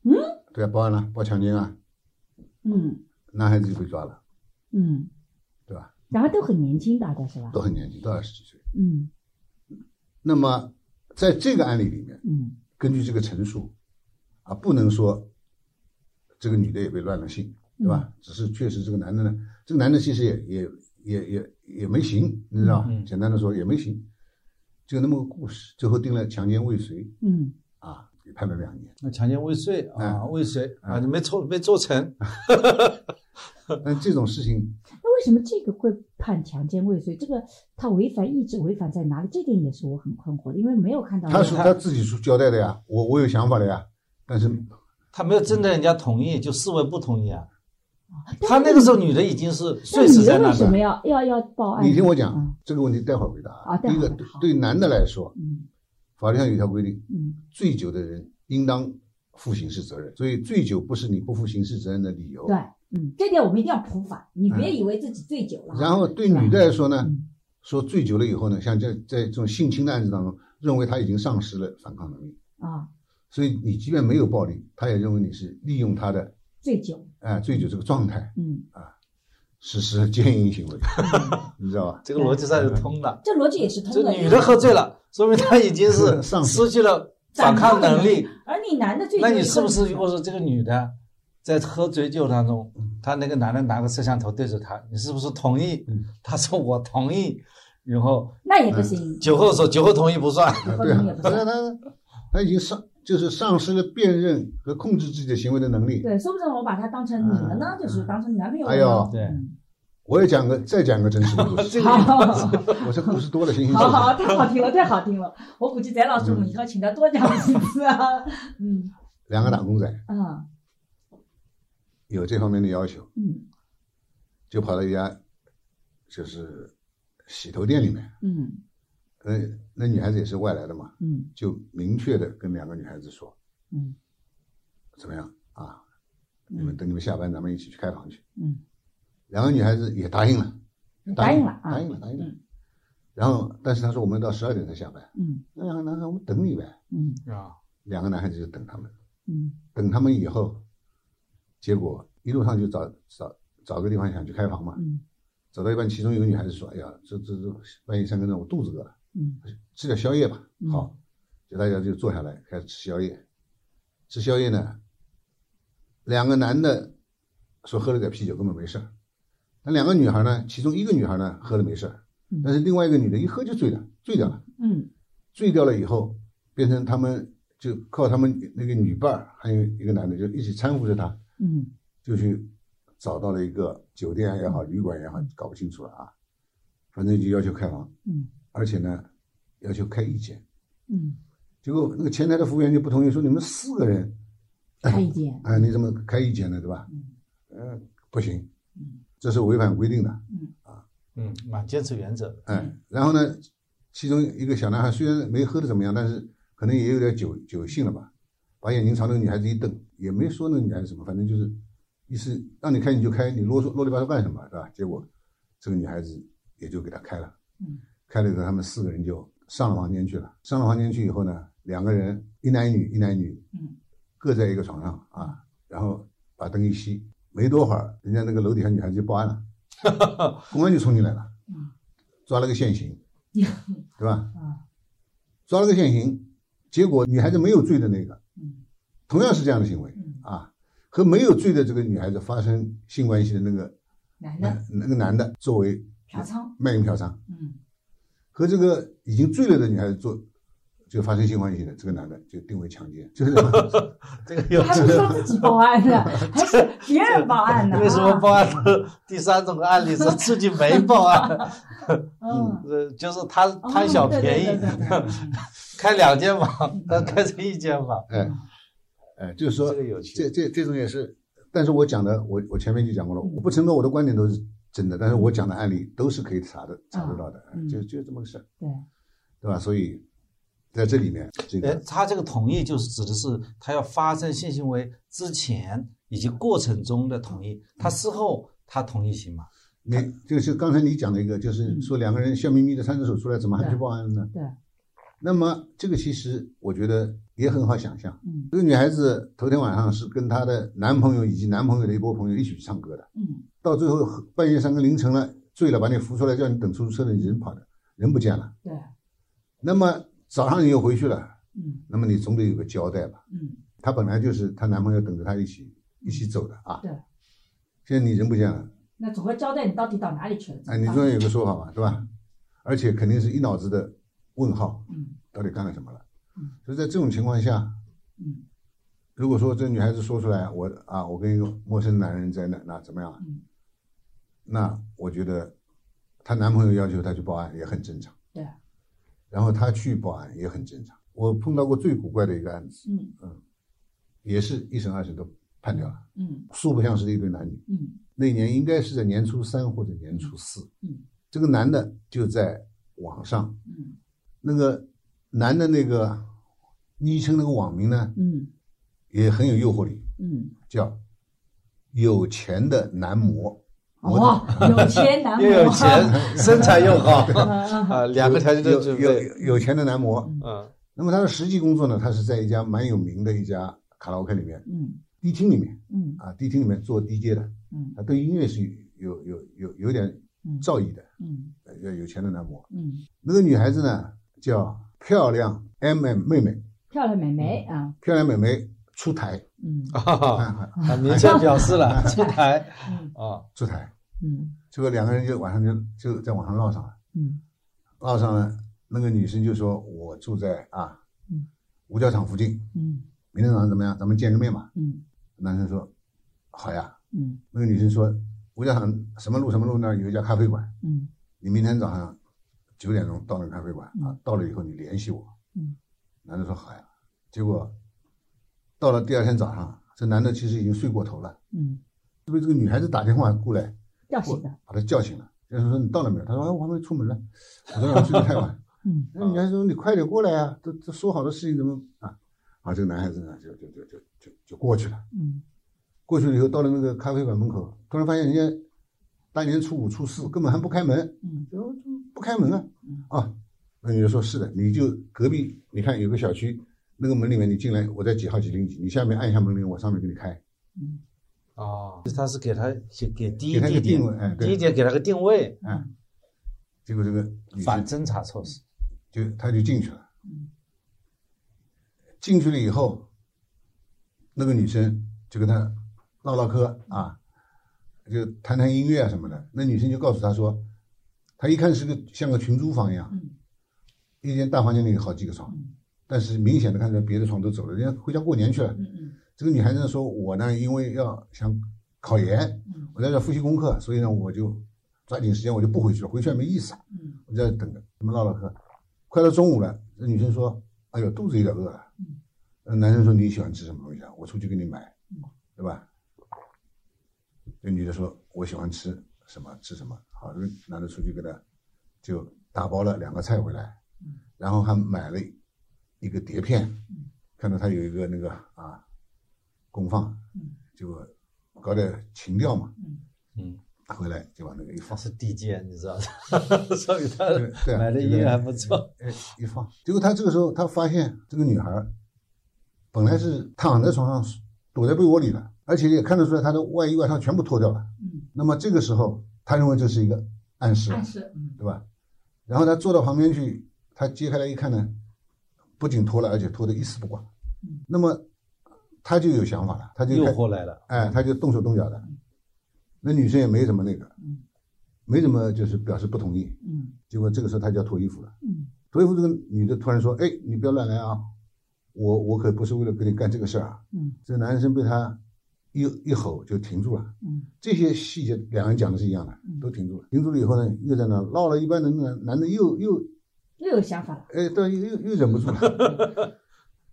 嗯，对啊，报案了，报强奸啊，嗯男孩子就被抓了，嗯，对吧？然后都很年轻，大概是吧？都很年轻，都二十几岁。嗯那么在这个案例里面，嗯根据这个陈述，啊，不能说这个女的也被乱了性，对吧？只是确实这个男的呢，这个男的其实也也也也也没行，你知道吧？嗯简单的说也没行，就那么个故事，最后定了强奸未遂嗯判了两年。那强奸未遂啊，嗯未遂啊，你没做没做成，但这种事情，那为什么这个会判强奸未遂？这个他违反意志，违反在哪里？这点也是我很困惑的，因为没有看到他说他自己说交代的呀，我我有想法的呀，但是他没有征得人家同意，就视为不同意啊。他那个时候女的已经是那睡死女在那的，的为什么要要要报案？你听我讲、嗯这个问题，待会儿回答啊第一个对男的来说，嗯法律上有一条规定，嗯。醉酒的人应当负刑事责任，所以醉酒不是你不负刑事责任的理由。对，嗯，这点我们一定要普法，你别以为自己醉酒了。然后对女的来说呢，嗯。说醉酒了以后呢，像在在这种性侵的案子当中，认为他已经丧失了反抗能力，啊，所以你即便没有暴力，他也认为你是利用他的醉酒，哎、醉酒这个状态嗯，实施奸淫行为，你知道吧？这个逻辑上是通的。这逻辑也是通的。这女的喝醉了，说明她已经是失失去了反抗能力。而你男的醉，那你是不是如果说这个女的在喝醉酒当中，她那个男的拿个摄像头对着她，你是不是同意嗯？她说我同意，然后那也不行？酒后说酒后同意不算。啊对啊，他他他已经丧就是丧失了辨认和控制自己的行为的能力。对，说不准我把他当成你了呢，就是当成你男朋友了呢。哎呦对嗯我也讲个再讲个真实的故事，这 个好，我这故事多了，行行好好，行。太好听了，太好听了。我估计翟老师，我们以后请他多讲几次啊。嗯两个打工仔啊有这方面的要求，嗯就跑到一家就是洗头店里面，嗯那那女孩子也是外来的嘛，嗯就明确的跟两个女孩子说，嗯怎么样啊？你们等你们下班，咱们一起去开房去。嗯，两个女孩子也答应了，答应了啊，答应了，答应了嗯。然后，但是他说我们到十二点才下班，嗯那两个男孩我们等你呗。嗯啊，两个男孩子就等他们，嗯等他们以后，结果一路上就找找找个地方想去开房嘛，嗯走到一半，其中一个女孩子说：“哎呀，这这这半夜三更的，我肚子饿了，嗯吃点宵夜吧。嗯好，就大家就坐下来开始吃宵夜。吃宵夜呢，两个男的说喝了点啤酒根本没事儿，那两个女孩呢，其中一个女孩呢喝了没事儿嗯，但是另外一个女的一喝就醉了，醉掉了，嗯醉掉了以后，变成他们就靠他们那个女伴儿还有一个男的就一起搀扶着她，嗯就去找到了一个酒店也好，旅馆也好，搞不清楚了啊，反正就要求开房，嗯而且呢，要求开一间。嗯，结果那个前台的服务员就不同意，说你们四个人，开一间，哎，你怎么开一间呢？对吧？嗯呃，不行嗯，这是违反规定的。嗯啊，嗯，蛮坚持原则的。哎，然后呢，其中一个小男孩虽然没喝的怎么样，但是可能也有点酒酒性了吧，把眼睛朝那个女孩子一瞪，也没说那个女孩子什么，反正就是意思让你开你就开，你啰嗦啰里吧嗦干什么，是吧？结果这个女孩子也就给他开了，嗯开了以后，他们四个人就上了房间去了。上了房间去以后呢，两个人一男一女，一男一女，嗯。各在一个床上啊，然后把灯一熄，没多会儿，人家那个楼底下女孩子就报案了，公安就冲进来了嗯，抓了个现行，对吧？啊抓了个现行，结果女孩子没有罪的那个，嗯。同样是这样的行为嗯，啊，和没有罪的这个女孩子发生性关系的那个男的。那那个男的作为嫖娼，卖淫嫖娼，嗯和这个已经醉了的女孩子做就发生性关系的这个男的就定为强奸，就是 这个有还不是他自己报案的，还是别人报案的？为什么报案的第三种案例是自己没报案？嗯，呃，就是贪贪小便宜哦对对对对对，开两间房，他开成一间房，哎哎，就是说这个有趣这这这种也是，但是我讲的我我前面就讲过了，我不承诺我的观点都是真的，但是我讲的案例都是可以查的查得到的，嗯就就这么个事儿，对，对吧？所以在这里面，这哎个，他这个同意就是指的是他要发生性行为之前以及过程中的同意，他事后他同意行吗？你就是刚才你讲的一个，就是说两个人笑眯眯的上厕所出来，怎么还去报案呢？对，那么这个其实我觉得也很好想象，嗯这个女孩子头天晚上是跟她的男朋友以及男朋友的一波朋友一起去唱歌的，嗯到最后半夜三更凌晨了，醉了把你扶出来叫你等出租车的，你人跑了，人不见了。对，那么早上你又回去了，嗯那么你总得有个交代吧？嗯她本来就是她男朋友等着她一起一起走的啊，对，现在你人不见了，那总会交代你到底到哪里去了。哎，你总要有个说法吧，对吧？而且肯定是一脑子的问号，嗯。到底干了什么了？嗯？所以在这种情况下，嗯。如果说这女孩子说出来，我啊，我跟一个陌生男人在那那怎么样？嗯。那我觉得她男朋友要求她去报案也很正常，对，然后她去报案也很正常。我碰到过最古怪的一个案子，嗯。也是一审二审都判掉了，嗯。素不相识的一对男女。嗯。那年应该是在年初三或者年初四，嗯。这个男的就在网上，嗯那个男的那个昵称那个网名呢，嗯。也很有诱惑力，嗯，叫有钱的男模。模特。哇，有钱男模。又有钱，身材又好。啊，两个条件都有有具备。有有钱的男模。嗯。那么他的实际工作呢，他是在一家蛮有名的一家卡拉 OK 里面，嗯。迪厅里面嗯。啊，迪厅里面做 DJ 的，嗯。他对音乐是有有有有点嗯。造诣的，嗯。呃要有钱的男模。嗯，那个女孩子呢，叫漂亮 M M 妹妹，漂亮妹妹啊，漂亮妹妹出台，嗯。啊，啊啊明确表示了出台。嗯。啊，出台，嗯。结果两个人就晚上就就在网上唠上了，嗯。唠上了，那个女生就说：“我住在啊嗯。五角场附近，嗯。明天早上怎么样？咱们见个面嘛。嗯”男生说：“好呀。嗯”那个女生说：“五角场什么路什么路那儿有一家咖啡馆，嗯。你明天早上九点钟到那个咖啡馆啊嗯，到了以后你联系我。”嗯男的说：“好呀。”结果到了第二天早上，这男的其实已经睡过头了，嗯，是被这个女孩子打电话过来叫醒的，把他叫醒了。就是说你到了没有？他说：“哎，我还没出门呢。”我说：“我睡得太晚。”嗯那女孩子说：“你快点过来啊！这这说好的事情怎么啊？”啊，这个男孩子呢，就就就就就就过去了。嗯过去了以后，到了那个咖啡馆门口，突然发现人家大年初五、初四根本还不开门，嗯就就不开门啊嗯！啊，那你就说：“是的，你就隔壁，你看有个小区，那个门里面你进来，我在几号几零几，你下面按一下门铃，我上面给你开。嗯哦，他是给他给第一给他一地点个定位哎，第一点给他个定位，嗯，结果这个反侦查措施。就他就进去了。嗯进去了以后，那个女生就跟他唠唠嗑啊，就谈谈音乐啊什么的。那女生就告诉他说，他一看是个像个群租房一样，嗯一间大房间里有好几个床，嗯但是明显的看出来别的床都走了，人家回家过年去了。这个女孩子说：“我呢，因为要想考研，嗯我在这复习功课，所以呢，我就抓紧时间，我就不回去了，回去也没意思，嗯我在这等着。他们唠唠嗑，快到中午了，这女生说：‘哎呦，肚子有点饿了。’男生说：‘你喜欢吃什么东西啊？我出去给你买嗯，对吧？’这女的说：‘我喜欢吃什么吃什么。’好，这个男的出去给他就打包了两个菜回来，嗯然后还买了一个碟片嗯，看到他有一个那个啊功放，嗯就搞点情调嘛，嗯嗯，回来就把那个一放，他是地监，你知道的，所以他买的音乐还不错。哎，一放，结果他这个时候他发现这个女孩儿本来是躺在床上躲在被窝里的，而且也看得出来她的外衣外套全部脱掉了。嗯，那么这个时候他认为这是一个暗示，暗示，嗯对吧？然后他坐到旁边去，他揭开来一看呢，不仅脱了，而且脱得一丝不挂嗯。那么他就有想法了，他就诱开惑来了，哎，他就动手动脚的。那女生也没怎么那个嗯，没怎么就是表示不同意。嗯结果这个时候他就要脱衣服了，嗯脱衣服这个女的突然说：“哎，你不要乱来啊，我我可不是为了跟你干这个事儿啊。”嗯这男生被他一一吼就停住了。嗯这些细节两人讲的是一样的，都停住了。停住了以后呢，又在那闹了一半的男男的又又又有想法了。哎，对，又又又忍不住了，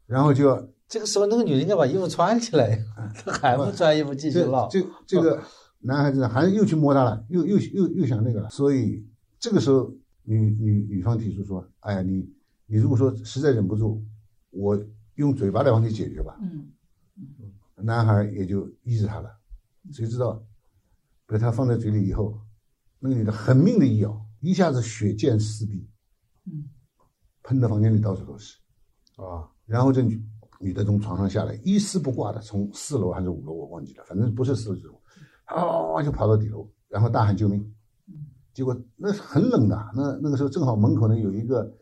然后就要这个时候那个女人应该把衣服穿起来，她 还不穿衣服继续这唠。这这个男孩子呢，还又去摸她了，又又又又想那个了，所以这个时候女女女方提出说：“哎呀，你你如果说实在忍不住，我用嘴巴来帮你解决吧。嗯”男孩也就依着她了，谁知道？被他放在嘴里以后，那个女的狠命的一咬，一下子血溅四壁，嗯。喷的房间里到处都是。啊，然后这女女的从床上下来，一丝不挂的从四楼还是五楼我忘记了，反正不是四楼就啊就跑到底楼，然后大喊救命。结果那很冷的，那那个时候正好门口呢有一个，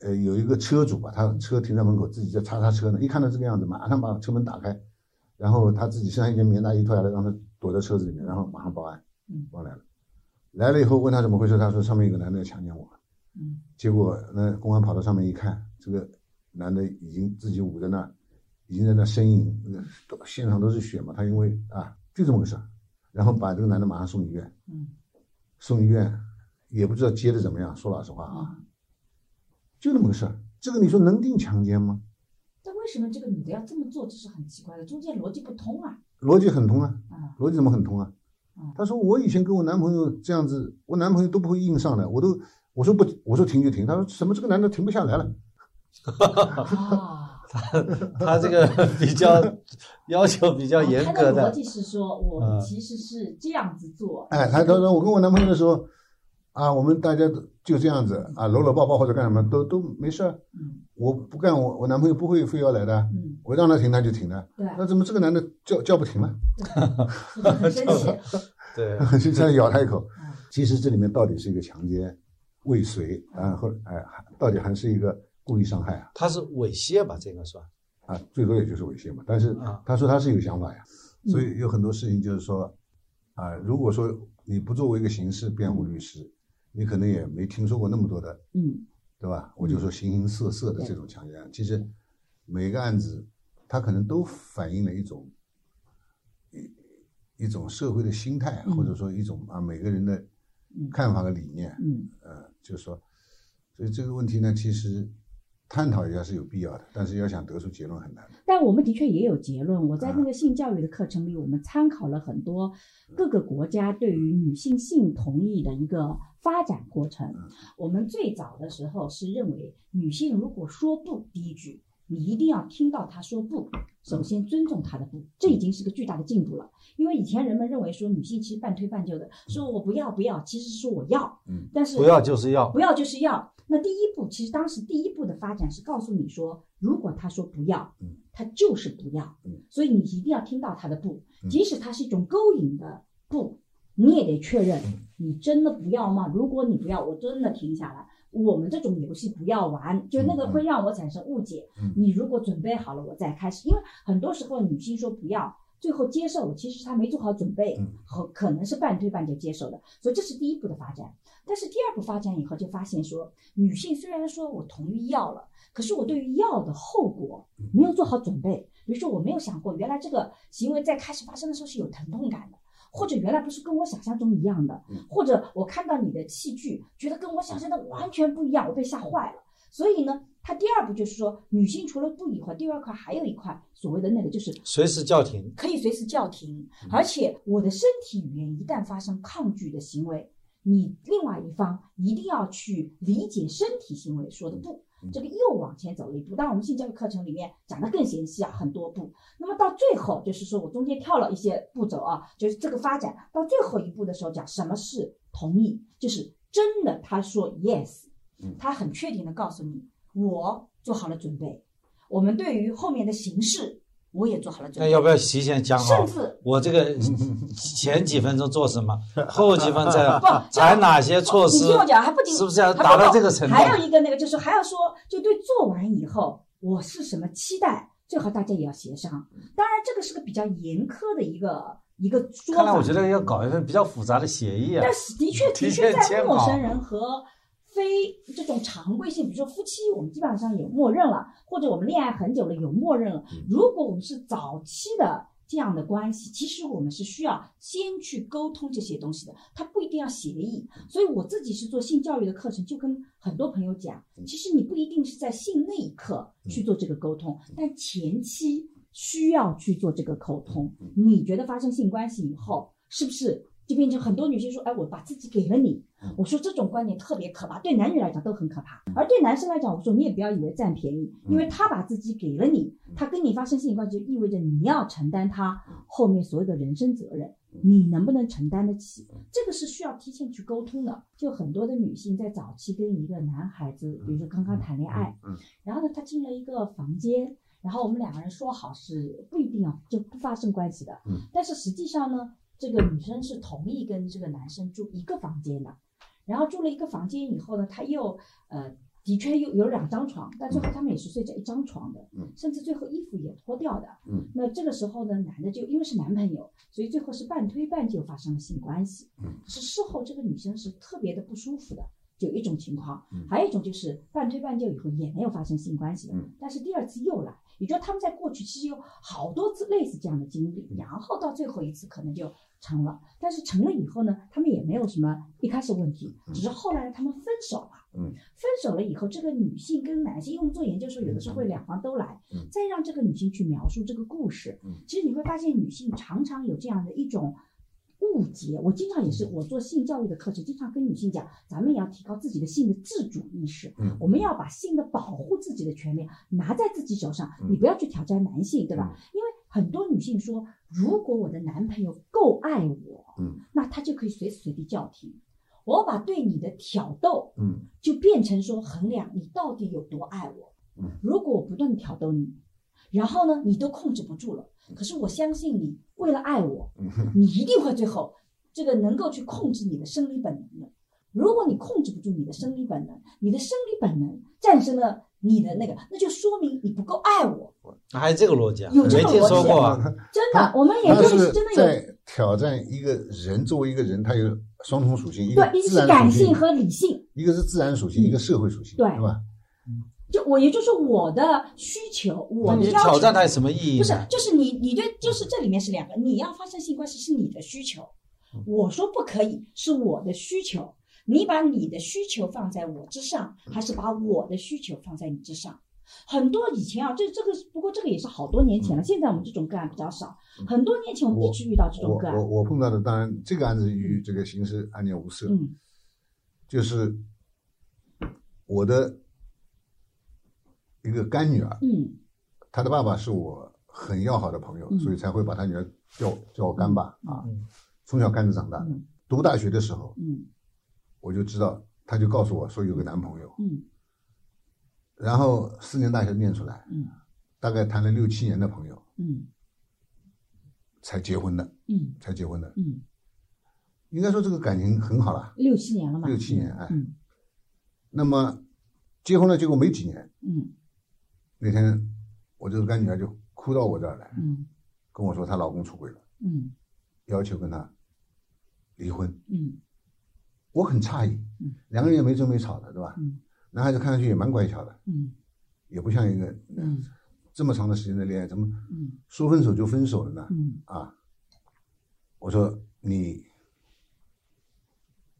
呃有一个车主吧，他车停在门口，自己在擦擦车呢，一看到这个样子，马上把车门打开，然后他自己身上一件棉大衣脱下来，让他躲在车子里面，然后马上报案，嗯报来了，来了以后问他怎么回事，他说上面有个男的要强奸我。嗯结果那公安跑到上面一看，这个男的已经自己捂在那儿，已经在那呻吟，那个都现场都是血嘛。他因为啊就这么个事儿，然后把这个男的马上送医院，嗯送医院也不知道接的怎么样。说老实话啊，就那么个事儿。这个你说能定强奸吗？但为什么这个女的要这么做？这是很奇怪的，中间逻辑不通啊。逻辑很通啊，啊逻辑怎么很通啊嗯？他说我以前跟我男朋友这样子，我男朋友都不会硬上的，我都我说不，我说停就停。他说什么这个男的停不下来了。啊，她这个比较要求比较严格的，他的逻辑是说，我嗯其实是这样子做。哎，他他说我跟我男朋友的时候，啊，我们大家都就这样子啊，搂搂抱抱或者干什么都都没事儿。嗯我不干，我我男朋友不会非要来的，嗯，我让他停他就停了。对，那怎么这个男的叫叫不停了？就是很生气。对，就这样咬他一口嗯。其实这里面到底是一个强奸、未遂啊，或者哎，还到底还是一个故意伤害啊？他是猥亵吧？这个算啊，最多也就是猥亵嘛。但是啊他说他是有想法呀，嗯所以有很多事情就是说，啊，如果说你不作为一个刑事辩护律师，你可能也没听说过那么多的，嗯对吧？我就说形形色色的这种强奸案，其实每个案子它可能都反映了一种一一种社会的心态，嗯或者说一种啊每个人的看法和理念，嗯呃，就是说，所以这个问题呢，其实探讨一下是有必要的，但是要想得出结论很难。但我们的确也有结论。我在啊那个性教育的课程里，我们参考了很多各个国家对于女性性同意的一个发展过程。嗯我们最早的时候是认为，女性如果说不，第一句你一定要听到她说不，首先尊重她的不，这已经是个巨大的进步了。因为以前人们认为说女性其实半推半就的，说我不要不要，其实是说我要，嗯，但是不要就是要不要就是要。那第一步，其实当时第一步的发展是告诉你说，如果他说不要嗯，他就是不要嗯，所以你一定要听到他的不，嗯即使它是一种勾引的不，你也得确认嗯你真的不要吗？如果你不要，我真的停下来。我们这种游戏不要玩，就那个会让我产生误解嗯。你如果准备好了，我再开始，因为很多时候女性说不要。最后接受了，其实是她没做好准备嗯，和可能是半推半就接受的，所以这是第一步的发展。但是第二步发展以后，就发现说，女性虽然说我同意要了，可是我对于要的后果没有做好准备。比如说，我没有想过，原来这个行为在开始发生的时候是有疼痛感的，或者原来不是跟我想象中一样的，或者我看到你的器具，觉得跟我想象的完全不一样，我被吓坏了。所以呢，他第二步就是说，女性除了不以外，第二块还有一块所谓的那个就是随时叫停。可以随时叫停，而且我的身体语言一旦发生抗拒的行为，你另外一方一定要去理解身体行为说的不，这个又往前走了一步。当然，我们性教育课程里面讲的更详细啊，很多步。那么到最后就是说我中间跳了一些步骤啊，就是这个发展到最后一步的时候，讲什么是同意，就是真的他说 yes，他很确定的告诉你，我做好了准备，我们对于后面的形式。我也做好了准备。那要不要提前讲好甚？至我这个 前几分钟做什么，后几分钟采 哪些措施你听？我讲，还不仅是不是要达到这个程度还有一个那个就是还要说，就对做完以后我是什么期待，最好大家也要协商。当然，这个是个比较严苛的一个一个说法。看来我觉得要搞一份比较复杂的协议啊。但是的确，的确在陌生人和非这种常规性，比如说夫妻，我们基本上有默认了，或者我们恋爱很久了有默认了。如果我们是早期的这样的关系，其实我们是需要先去沟通这些东西的，它不一定要协议。所以我自己是做性教育的课程，就跟很多朋友讲，其实你不一定是在性那一刻去做这个沟通，但前期需要去做这个沟通。你觉得发生性关系以后，是不是就变成很多女性说，哎，我把自己给了你？我说这种观念特别可怕，对男女来讲都很可怕，而对男生来讲，我说你也不要以为占便宜，因为他把自己给了你，他跟你发生性关系，就意味着你要承担他后面所有的人生责任，你能不能承担得起？这个是需要提前去沟通的。就很多的女性在早期跟一个男孩子，比如说刚刚谈恋爱，然后呢，他进了一个房间，然后我们两个人说好是不一定要就不发生关系的，但是实际上呢，这个女生是同意跟这个男生住一个房间的。然后住了一个房间以后呢，他又呃，的确有有两张床，但最后他们也是睡在一张床的，嗯甚至最后衣服也脱掉的，嗯，那这个时候呢，男的就因为是男朋友，所以最后是半推半就发生了性关系，是事后这个女生是特别的不舒服的，有一种情况，嗯。还有一种就是半推半就以后也没有发生性关系的，嗯但是第二次又来，也就是他们在过去其实有好多次类似这样的经历，嗯然后到最后一次可能就成了，但是成了以后呢，他们也没有什么一开始问题，只是后来他们分手了。嗯，分手了以后，这个女性跟男性，因为我们做研究的时候，有的时候会两方都来，嗯再让这个女性去描述这个故事。嗯其实你会发现，女性常常有这样的一种误解。我经常也是，我做性教育的课程，经常跟女性讲，咱们也要提高自己的性的自主意识。嗯我们要把性的保护自己的权利拿在自己手上，嗯你不要去挑战男性，对吧？因为很多女性说，如果我的男朋友够爱我，嗯那他就可以随时随地叫停。我把对你的挑逗，嗯就变成说衡量你到底有多爱我。嗯如果我不断的挑逗你，然后呢，你都控制不住了，可是我相信你为了爱我，嗯你一定会最后这个能够去控制你的生理本能的。如果你控制不住你的生理本能，你的生理本能战胜了你的那个，那就说明你不够爱我。还有这个逻辑啊？有这个逻辑说过啊。真的，我们研他究是是真的有在挑战一个人作为一个人，他有双重属性，一个对，一个是感性性和理性。一个是自然属性，嗯一个社会属性，对是吧？就我也就是我的需求，我你的要求挑战它有什么意义？不是，就是你你对，就是这里面是两个，你要发生性关系是你的需求，我说不可以是我的需求，你把你的需求放在我之上，还是把我的需求放在你之上？很多以前啊，这这个不过这个也是好多年前了，现在我们这种个案比较少，很多年前我们一直遇到这种个案我我，我碰到的，当然这个案子与这个刑事案件无涉，嗯。就是我的一个干女儿，嗯。她的爸爸是我很要好的朋友，嗯。所以才会把她女儿叫叫我干爸啊嗯，从小干着长大的。嗯。读大学的时候，嗯我就知道，她就告诉我说有个男朋友，嗯。然后四年大学念出来，嗯。大概谈了六七年的朋友嗯。才结婚的，嗯才结婚的。嗯，应该说这个感情很好了，六七年了嘛，六七年哎。嗯。那么结婚了，结果没几年，嗯。那天我这个干女儿就哭到我这儿来，嗯跟我说她老公出轨了，嗯。要求跟她离婚。嗯我很诧异嗯，两个人也没争没吵的，对吧？嗯男孩子看上去也蛮乖巧的，嗯也不像一个嗯这么长的时间的恋爱，怎么嗯说分手就分手了呢？嗯啊，我说你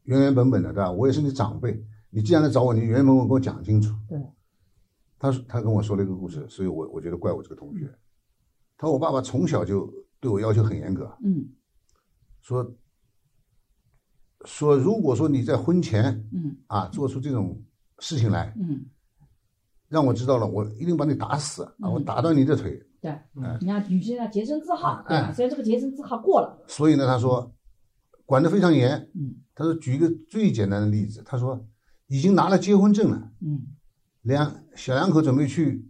原原本本的，对吧？我也是你长辈，你既然来找我，你原原本本给我讲清楚。对，他说他跟我说了一个故事，所以我我觉得怪我这个同学。他说我爸爸从小就对我要求很严格，嗯说说如果说你在婚前嗯啊做出这种事情来，嗯，让我知道了，我一定把你打死啊，嗯我打断你的腿。对嗯，你看女性要洁身自好，对吧？哎虽然这个洁身自好过了，所以呢，他说管得非常严。嗯他说举一个最简单的例子，他说已经拿了结婚证了，嗯两小两口准备去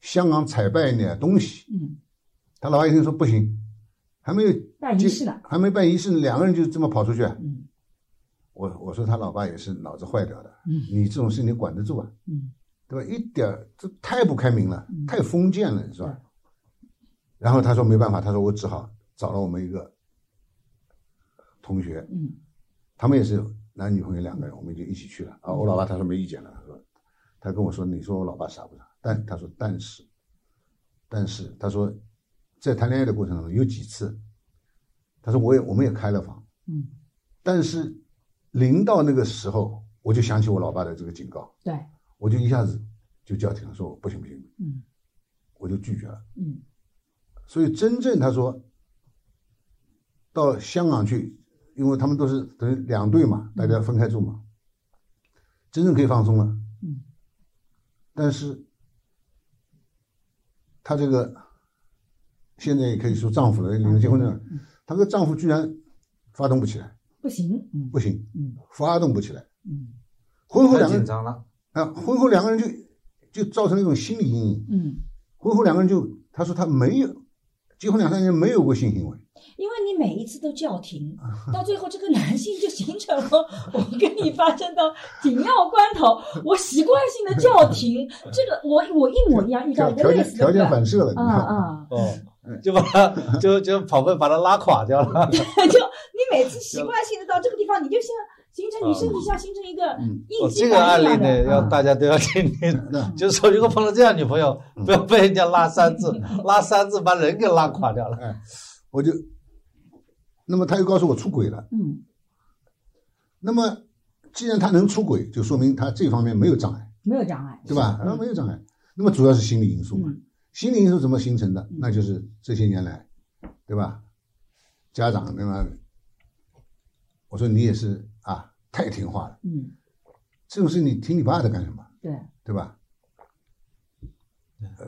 香港采办一点东西，嗯，他老爸一听说不行，还没有办仪式呢，还没办仪式，两个人就这么跑出去。嗯我我说他老爸也是脑子坏掉的，嗯你这种事你管得住啊，嗯对吧？一点儿这太不开明了，嗯太封建了，是吧？然后他说没办法，他说我只好找了我们一个同学，嗯他们也是男女朋友两个人，我们就一起去了。啊，我老爸他说没意见了，他说，他跟我说，你说我老爸傻不傻？但他说，但是，但是他说，在谈恋爱的过程当中有几次，他说我也我们也开了房，嗯，但是临到那个时候，我就想起我老爸的这个警告，对，我就一下子就叫停了，说不行不行，嗯。我就拒绝了。嗯。所以真正他说到香港去，因为他们都是等于两队嘛，大家分开住嘛，真正可以放松了。嗯，但是他这个现在也可以说丈夫了，领了结婚证，嗯。她跟丈夫居然发动不起来，不行，嗯不行，嗯发动不起来。嗯婚后两个人紧张了。啊，婚后两个人就就造成了一种心理阴影。嗯，婚后两个人就他说他没有结婚两三年没有过性行为。因为你每一次都叫停，到最后这个男性就形成了 我跟你发生到紧要关头，我习惯性的叫停，这个我我一模一样遇到一个类似条件个反射了，你啊看，啊，哦，就把他就就跑步把他拉垮掉了。就你每次 习惯性的到这个地方，你就像形成你身体上形成一个嗯这个案例呢，要啊大家都要听听。那就是说，如果碰到这样女朋友，不要被人家拉三次，拉三次把人给拉垮掉了。我就，那么他又告诉我出轨了。嗯那么既然他能出轨，就说明他这方面没有障碍，没有障碍，对吧？那没有障碍。那么主要是心理因素嘛。嗯心理因素怎么形成的嗯？那就是这些年来，对吧？家长对吧？我说你也是啊，太听话了。嗯，这种事你听你爸的干什么？对，对吧？呃，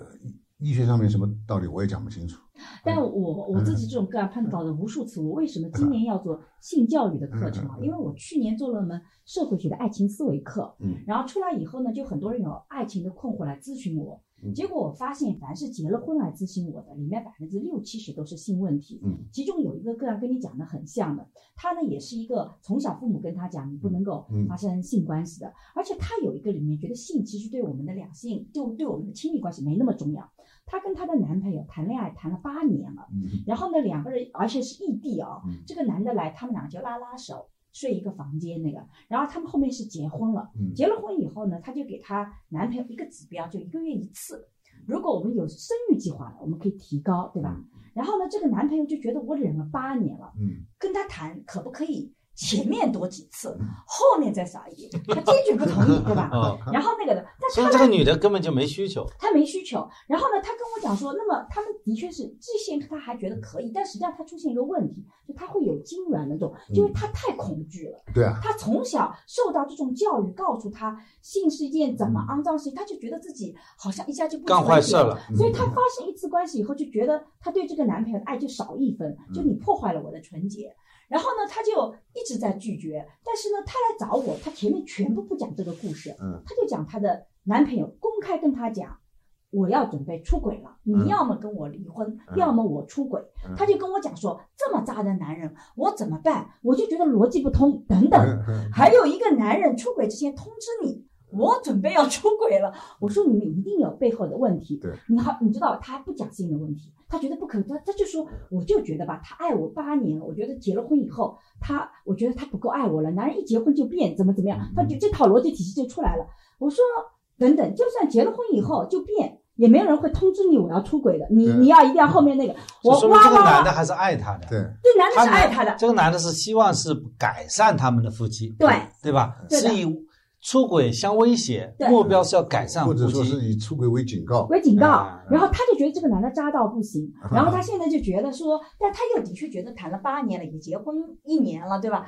医学上面什么道理我也讲不清楚。但我我自己这种个案碰到的无数次，我为什么今年要做性教育的课程啊？因为我去年做了门社会学的爱情思维课，嗯然后出来以后呢，就很多人有爱情的困惑来咨询我嗯，结果我发现，凡是结了婚来咨询我的，里面百分之六七十都是性问题。嗯其中有一个个案跟你讲的很像的，他呢也是一个从小父母跟他讲你不能够嗯发生性关系的，而且他有一个里面觉得性其实对我们的两性，就对我们的亲密关系没那么重要。她跟她的男朋友谈恋爱谈了八年了，嗯然后呢两个人而且是异地啊、嗯这个男的来，他们两个就拉拉手。睡一个房间那个，然后他们后面是结婚了，嗯结了婚以后呢，她就给她男朋友一个指标，就一个月一次。如果我们有生育计划了，我们可以提高，对吧？然后呢，这个男朋友就觉得我忍了八年了，嗯跟他谈可不可以前面多几次，后面再少一点，他坚决不同意，对吧？哦，然后那个的，但所以他这个女的根本就没需求。她没需求。然后呢，她跟我讲说，那么他们的确是之前他还觉得可以，但实际上她出现一个问题，就她会有痉挛那种，因为她太恐惧了。对啊，他从小受到这种教育，告诉她性是一件怎么肮脏事情，她就觉得自己好像一下就不干坏事纯洁了所以她发生一次关系以后，就觉得她对这个男朋友的爱就少一分，就你破坏了我的纯洁。然后呢，他就一直在拒绝。但是呢，他来找我，他前面全部不讲这个故事，嗯他就讲他的男朋友公开跟他讲。我要准备出轨了，你嗯要么跟我离婚，嗯要么我出轨。嗯他就跟我讲说，这么渣的男人，我怎么办？我就觉得逻辑不通，等等。嗯还有一个男人出轨之前通知你，我准备要出轨了。我说你们一定有背后的问题。对，你好，你知道他不讲性的问题，他觉得不可能，他他就说，我就觉得吧，他爱我八年了，我觉得结了婚以后，他我觉得他不够爱我了。男人一结婚就变，怎么怎么样，他就这套逻辑体系就出来了。我说等等，就算结了婚以后就变。也没有人会通知你我要出轨的，你你要一定要后面那个，我就说明这个男的还是爱他的。对，这男的是爱他的，这个男的是希望是改善他们的夫妻，对对吧？是以出轨相威胁，目标是要改善或者说是。以出轨为警告。为警告啊，然后他就觉得这个男的渣到不行，然后他现在就觉得说，但他又的确觉得谈了八年了，也结婚一年了，对吧？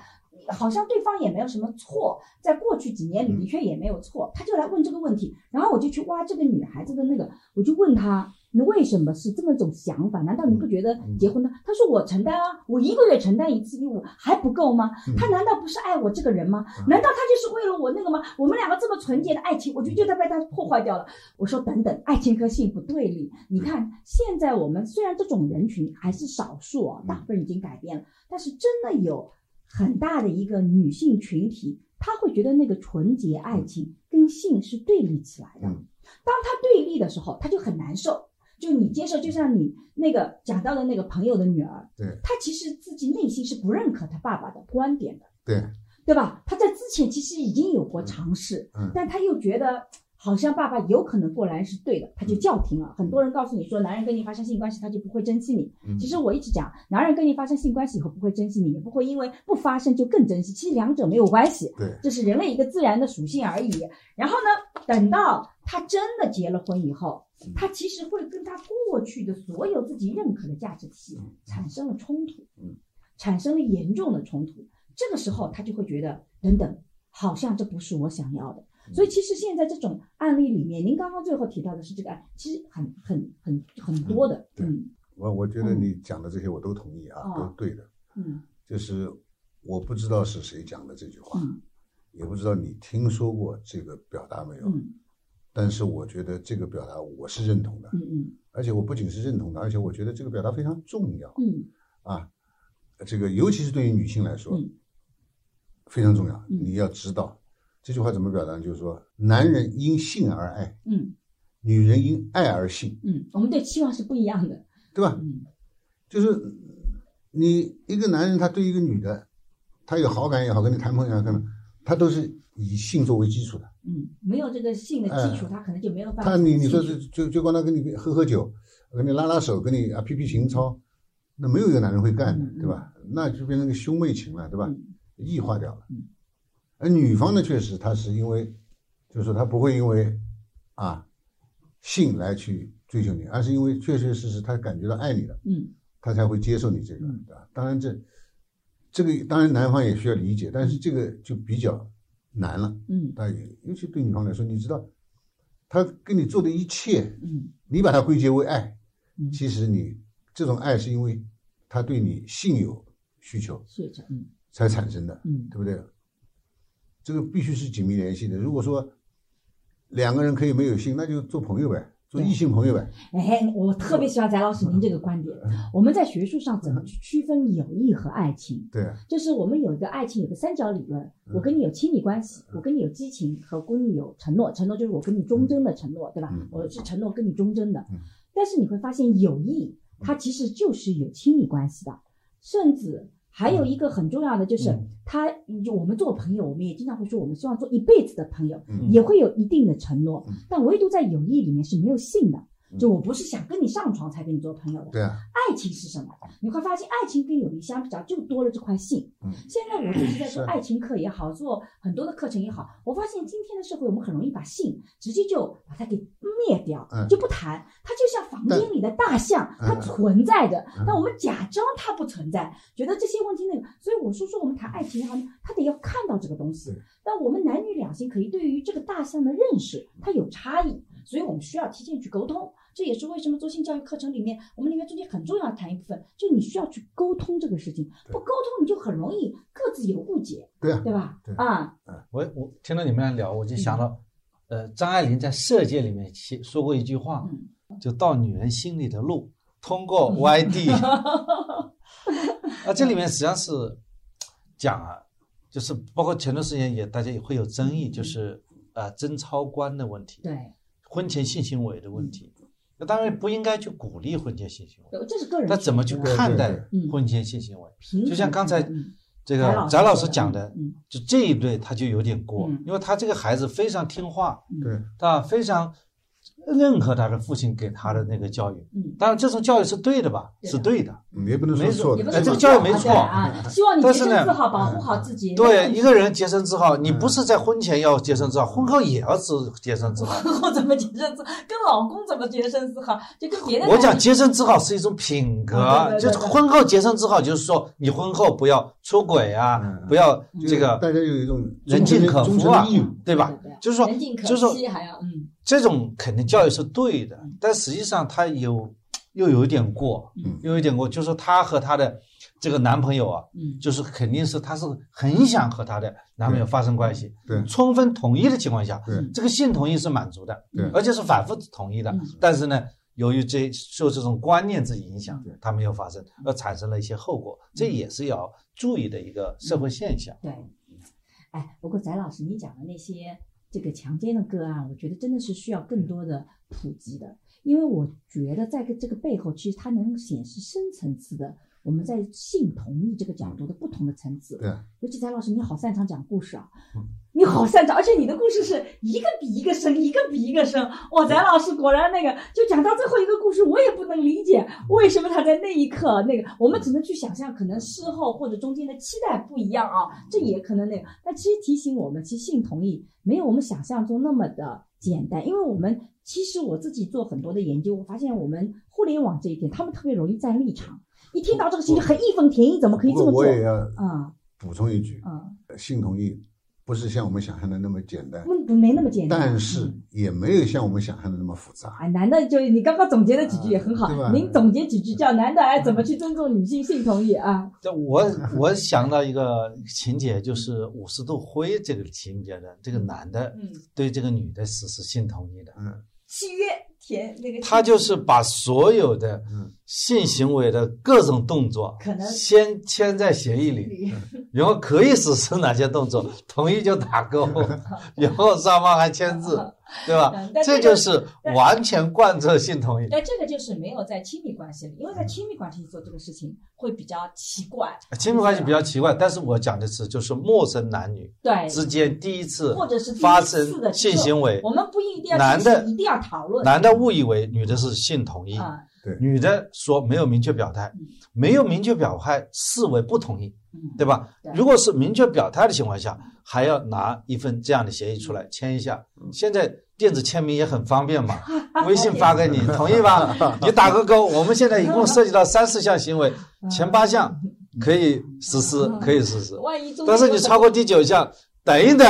好像对方也没有什么错，在过去几年里的确也没有错，他就来问这个问题，然后我就去挖这个女孩子的那个，我就问他，你为什么是这么一种想法？难道你不觉得结婚呢？他说我承担啊，我一个月承担一次义务还不够吗？他难道不是爱我这个人吗？难道他就是为了我那个吗？我们两个这么纯洁的爱情，我觉得就在被他破坏掉了。我说等等，爱情和性不对立。你看，现在我们虽然这种人群还是少数啊，大部分已经改变了，但是真的有很大的一个女性群体，她会觉得那个纯洁爱情跟性是对立起来的。嗯当她对立的时候，她就很难受。就你接受，就像你那个讲到的那个朋友的女儿，对她其实自己内心是不认可她爸爸的观点的，对，对吧？她在之前其实已经有过尝试，嗯但她又觉得好像爸爸有可能过来是对的，她就叫停了。很多人告诉你说，男人跟你发生性关系，他就不会珍惜你。嗯其实我一直讲，男人跟你发生性关系以后不会珍惜你，也不会因为不发生就更珍惜，其实两者没有关系。对这是人类一个自然的属性而已。然后呢，等到他真的结了婚以后，他其实会跟他过去的所有自己认可的价值体系产生了冲突嗯，产生了严重的冲突。这个时候他就会觉得，等等，好像这不是我想要的。所以其实现在这种案例里面，您刚刚最后提到的是这个案，其实很很很很多的，对嗯。我我觉得嗯。你讲的这些我都同意啊，哦。都对的。嗯。就是我不知道是谁讲的这句话，嗯。也不知道你听说过这个表达没有，嗯但是我觉得这个表达我是认同的，嗯嗯而且我不仅是认同的，而且我觉得这个表达非常重要嗯啊。这个尤其是对于女性来说，嗯非常重要。嗯你要知道这句话怎么表达？就是说，男人因性而爱，嗯女人因爱而性，嗯，我们对期望是不一样的，对吧？嗯就是你一个男人，他对一个女的，他有好感也好，跟你谈朋友也好，他都是以性作为基础的。嗯，没有这个性的基础，哎他可能就没有办法。他你你说就就就光他跟你喝喝酒，跟你拉拉手，跟你啊批批情操，那没有一个男人会干的对吧？那就变成个兄妹情了，对吧？嗯异化掉了嗯。而女方呢，确实她是因为，就是说她不会因为啊性来去追求你，而是因为确确实实她感觉到爱你了，嗯她才会接受你这个，嗯对吧？当然这这个当然男方也需要理解，但是这个就比较难了。嗯但也尤其对女方来说，你知道，他跟你做的一切，嗯你把它归结为爱，嗯，其实你这种爱是因为他对你性有需求是这嗯才产生的，嗯对不对？这个必须是紧密联系的。如果说两个人可以没有性，那就做朋友呗，做异性朋友呗。哎，我特别喜欢翟老师您这个观点。我们在学术上怎么去区分友谊和爱情？对，就是我们有一个爱情有个三角理论，我跟你有亲密关系，我跟你有激情，和跟你有承诺。承诺就是我跟你忠贞的承诺，对吧嗯？我是承诺跟你忠贞的嗯。但是你会发现，友谊它其实就是有亲密关系的，甚至还有一个很重要的就是嗯，他就我们做朋友，我们也经常会说，我们希望做一辈子的朋友，嗯。也会有一定的承诺嗯，但唯独在友谊里面是没有信的。嗯就我不是想跟你上床才跟你做朋友的，对啊，爱情是什么？你会发现，爱情跟友谊相比较，就多了这块性。嗯现在我就是在做爱情课也好，做很多的课程也好，我发现今天的社会，我们很容易把性直接就把它给灭掉，嗯就不谈。它就像房间里的大象，嗯它存在着，嗯但我们假装它不存在，觉得这些问题那个。所以我说说我们谈爱情也好，他得要看到这个东西。但我们男女两性可以对于这个大象的认识，它有差异，所以我们需要提前去沟通。这也是为什么做性教育课程里面，我们里面中间很重要的谈一部分，就你需要去沟通这个事情，不沟通你就很容易各自有误解，对啊，对吧？对啊，我我听到你们俩聊，我就想到，呃，张爱玲在《色戒》里面写说过一句话，嗯就到女人心里的路，通过 YD。啊，这里面实际上是讲啊，就是包括前段时间也大家也会有争议，就是呃贞操观的问题，对，婚前性行为的问题。那当然不应该去鼓励婚前性行为，对这是个人。那怎么去看待嗯婚前性行为？就像刚才嗯这个翟老师讲的，嗯就这一对他就有点过嗯，因为他这个孩子非常听话，对，他非常认可他的父亲给他的那个教育。嗯。当然，这种教育是对的吧？是对的。嗯也不能说没错的哎这个教育没啊错希望你洁身自好，保护好自己。对，一个人洁身自好，你嗯不是在婚前要洁身自好，婚后也要自洁身自好。婚后怎么洁身自跟老公怎么洁身自好，就跟别人我讲洁身自好是一种品格啊，对对对就是婚后洁身自好，就是说你婚后不要出轨啊嗯，不要这个大家有一种人尽可夫啊对吧？就是说人尽，可就是说，还要嗯这种肯定教育是对的嗯，但实际上他有又有一点过，嗯。又有一点过，就是说她和她的这个男朋友啊，嗯。就是肯定是她是很想和她的男朋友发生关系，对。充分同意的情况下，对。这个性同意是满足的，对。而且是反复同意的嗯，但是呢。由于这受这种观念之影响对，它没有发生，而产生了一些后果，这也是要注意的一个社会现象。对。哎，不过翟老师，你讲的那些这个强奸的个案，我觉得真的是需要更多的普及的，因为我觉得在这个背后，其实它能显示深层次的我们在性同意这个角度的不同的层次。对，尤其翟老师，你好擅长讲故事啊，嗯你好擅长，而且你的故事是一个比一个深，一个比一个深。哇，翟老师果然那个，就讲到最后一个故事，我也不能理解为什么他在那一刻那个，我们只能去想象，可能事后或者中间的期待不一样啊，这也可能那个。但其实提醒我们，其实性同意没有我们想象中那么的简单，因为我们其实我自己做很多的研究，我发现我们互联网这一点，他们特别容易站立场，一听到这个事情很义愤填膺，怎么可以这么做？过我也要啊补充一句，嗯，性同意不是像我们想象的那么简单，不不没那么简单。但是也没有像我们想象的那么复杂。哎，男的就你刚刚总结了几句也很好您总结几句叫男的哎怎么去尊重女性性同意？啊？这我我想到一个情节，就是五十度灰这个情节的，这个男的嗯，对这个女的实施性同意的，嗯，契约填那个，他就是把所有的嗯性行为的各种动作可能先签在协议里，然后可以实施哪些动作，同意就打勾，然后双方还签字，对吧这这个就是完全贯彻性同意。但这个就是没有在亲密关系里，因为在亲密关系做这个事情会比较奇怪，亲密关系比较奇怪，但是我讲的是就是陌生男女对，之间第一次或者是发生性行为，我们不一定要男的一定要讨论。男的误以为女的是性同意，啊，女的说没有明确表态嗯，没有明确表态视为不同意，嗯，对吧？如果是明确表态的情况下，还要拿一份这样的协议出来签一下。现在电子签名也很方便嘛，微信发给你，同意吧？你打个勾。我们现在一共涉及到三四项行为，前八项可以实施，可以实施。万一中但是你超过第九项，等一等，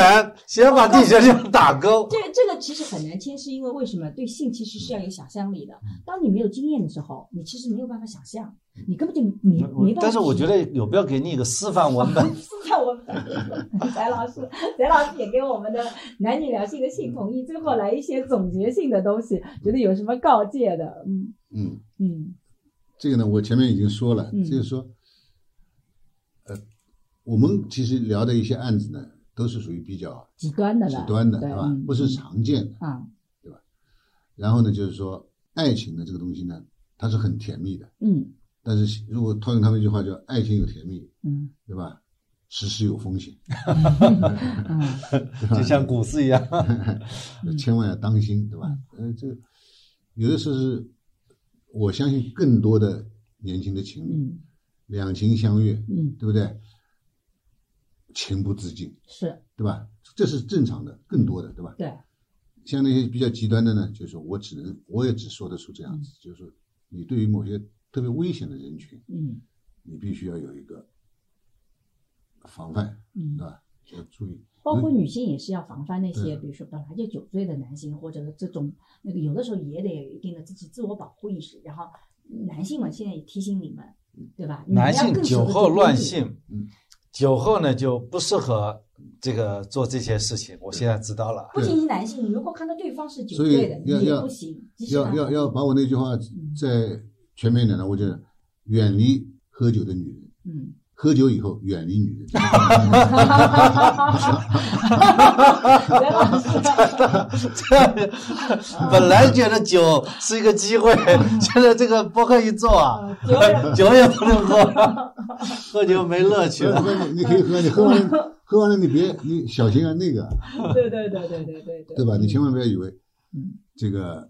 先把第九项打勾。这这个其实很难签，是因为为什么？对性其实是要有想象力的。当你没有经验的时候，你其实没有办法想象，你根本就没没办法。但是我觉得有必要给你一个示范文本。示范文本 翟老师，翟老师也给我们的男女两性的性同意，最后来一些总结性的东西，觉得有什么告诫的？嗯嗯，嗯这个呢，我前面已经说了，嗯就是说，呃，我们其实聊的一些案子呢，都是属于比较极端的了，极端的，对对吧嗯？不是常见的。啊，对吧然后呢，就是说，爱情的这个东西呢，它是很甜蜜的，嗯但是如果套用他们一句话叫“爱情有甜蜜嗯”，对吧？时时有风险，嗯 就像股市一样。千万要当心，对吧？呃，这个有的时候是，我相信更多的年轻的情侣，嗯两情相悦，嗯，对不对？情不自禁，是对吧？这是正常的，更多的，对吧？对，像那些比较极端的呢，就是我只能，我也只说得出这样子，就是说，你对于某些特别危险的人群，嗯你必须要有一个防范，嗯对。吧？要注意。包括女性也是要防范那些，对比如说本来就酒醉的男性，或者这种那个有的时候也得有一定的自己自我保护意识。然后男性嘛现在也提醒你们，对吧？男性酒后乱性嗯，酒后呢就不适合这个做这些事情。我现在知道了。不仅是男性，你如果看到对方是酒所以醉的，你也要要不行。要要要把我那句话再全面一点呢，我觉得远离喝酒的女人，嗯，喝酒以后远离女人。哈哈哈，本来觉得酒是一个机会，现在这个播客一做啊，酒也 酒也不能喝，喝酒没乐趣了。喝你你可以喝，你喝完了喝完了你别你小心啊那个，对对对对对对对，对吧？你千万不要以为嗯这个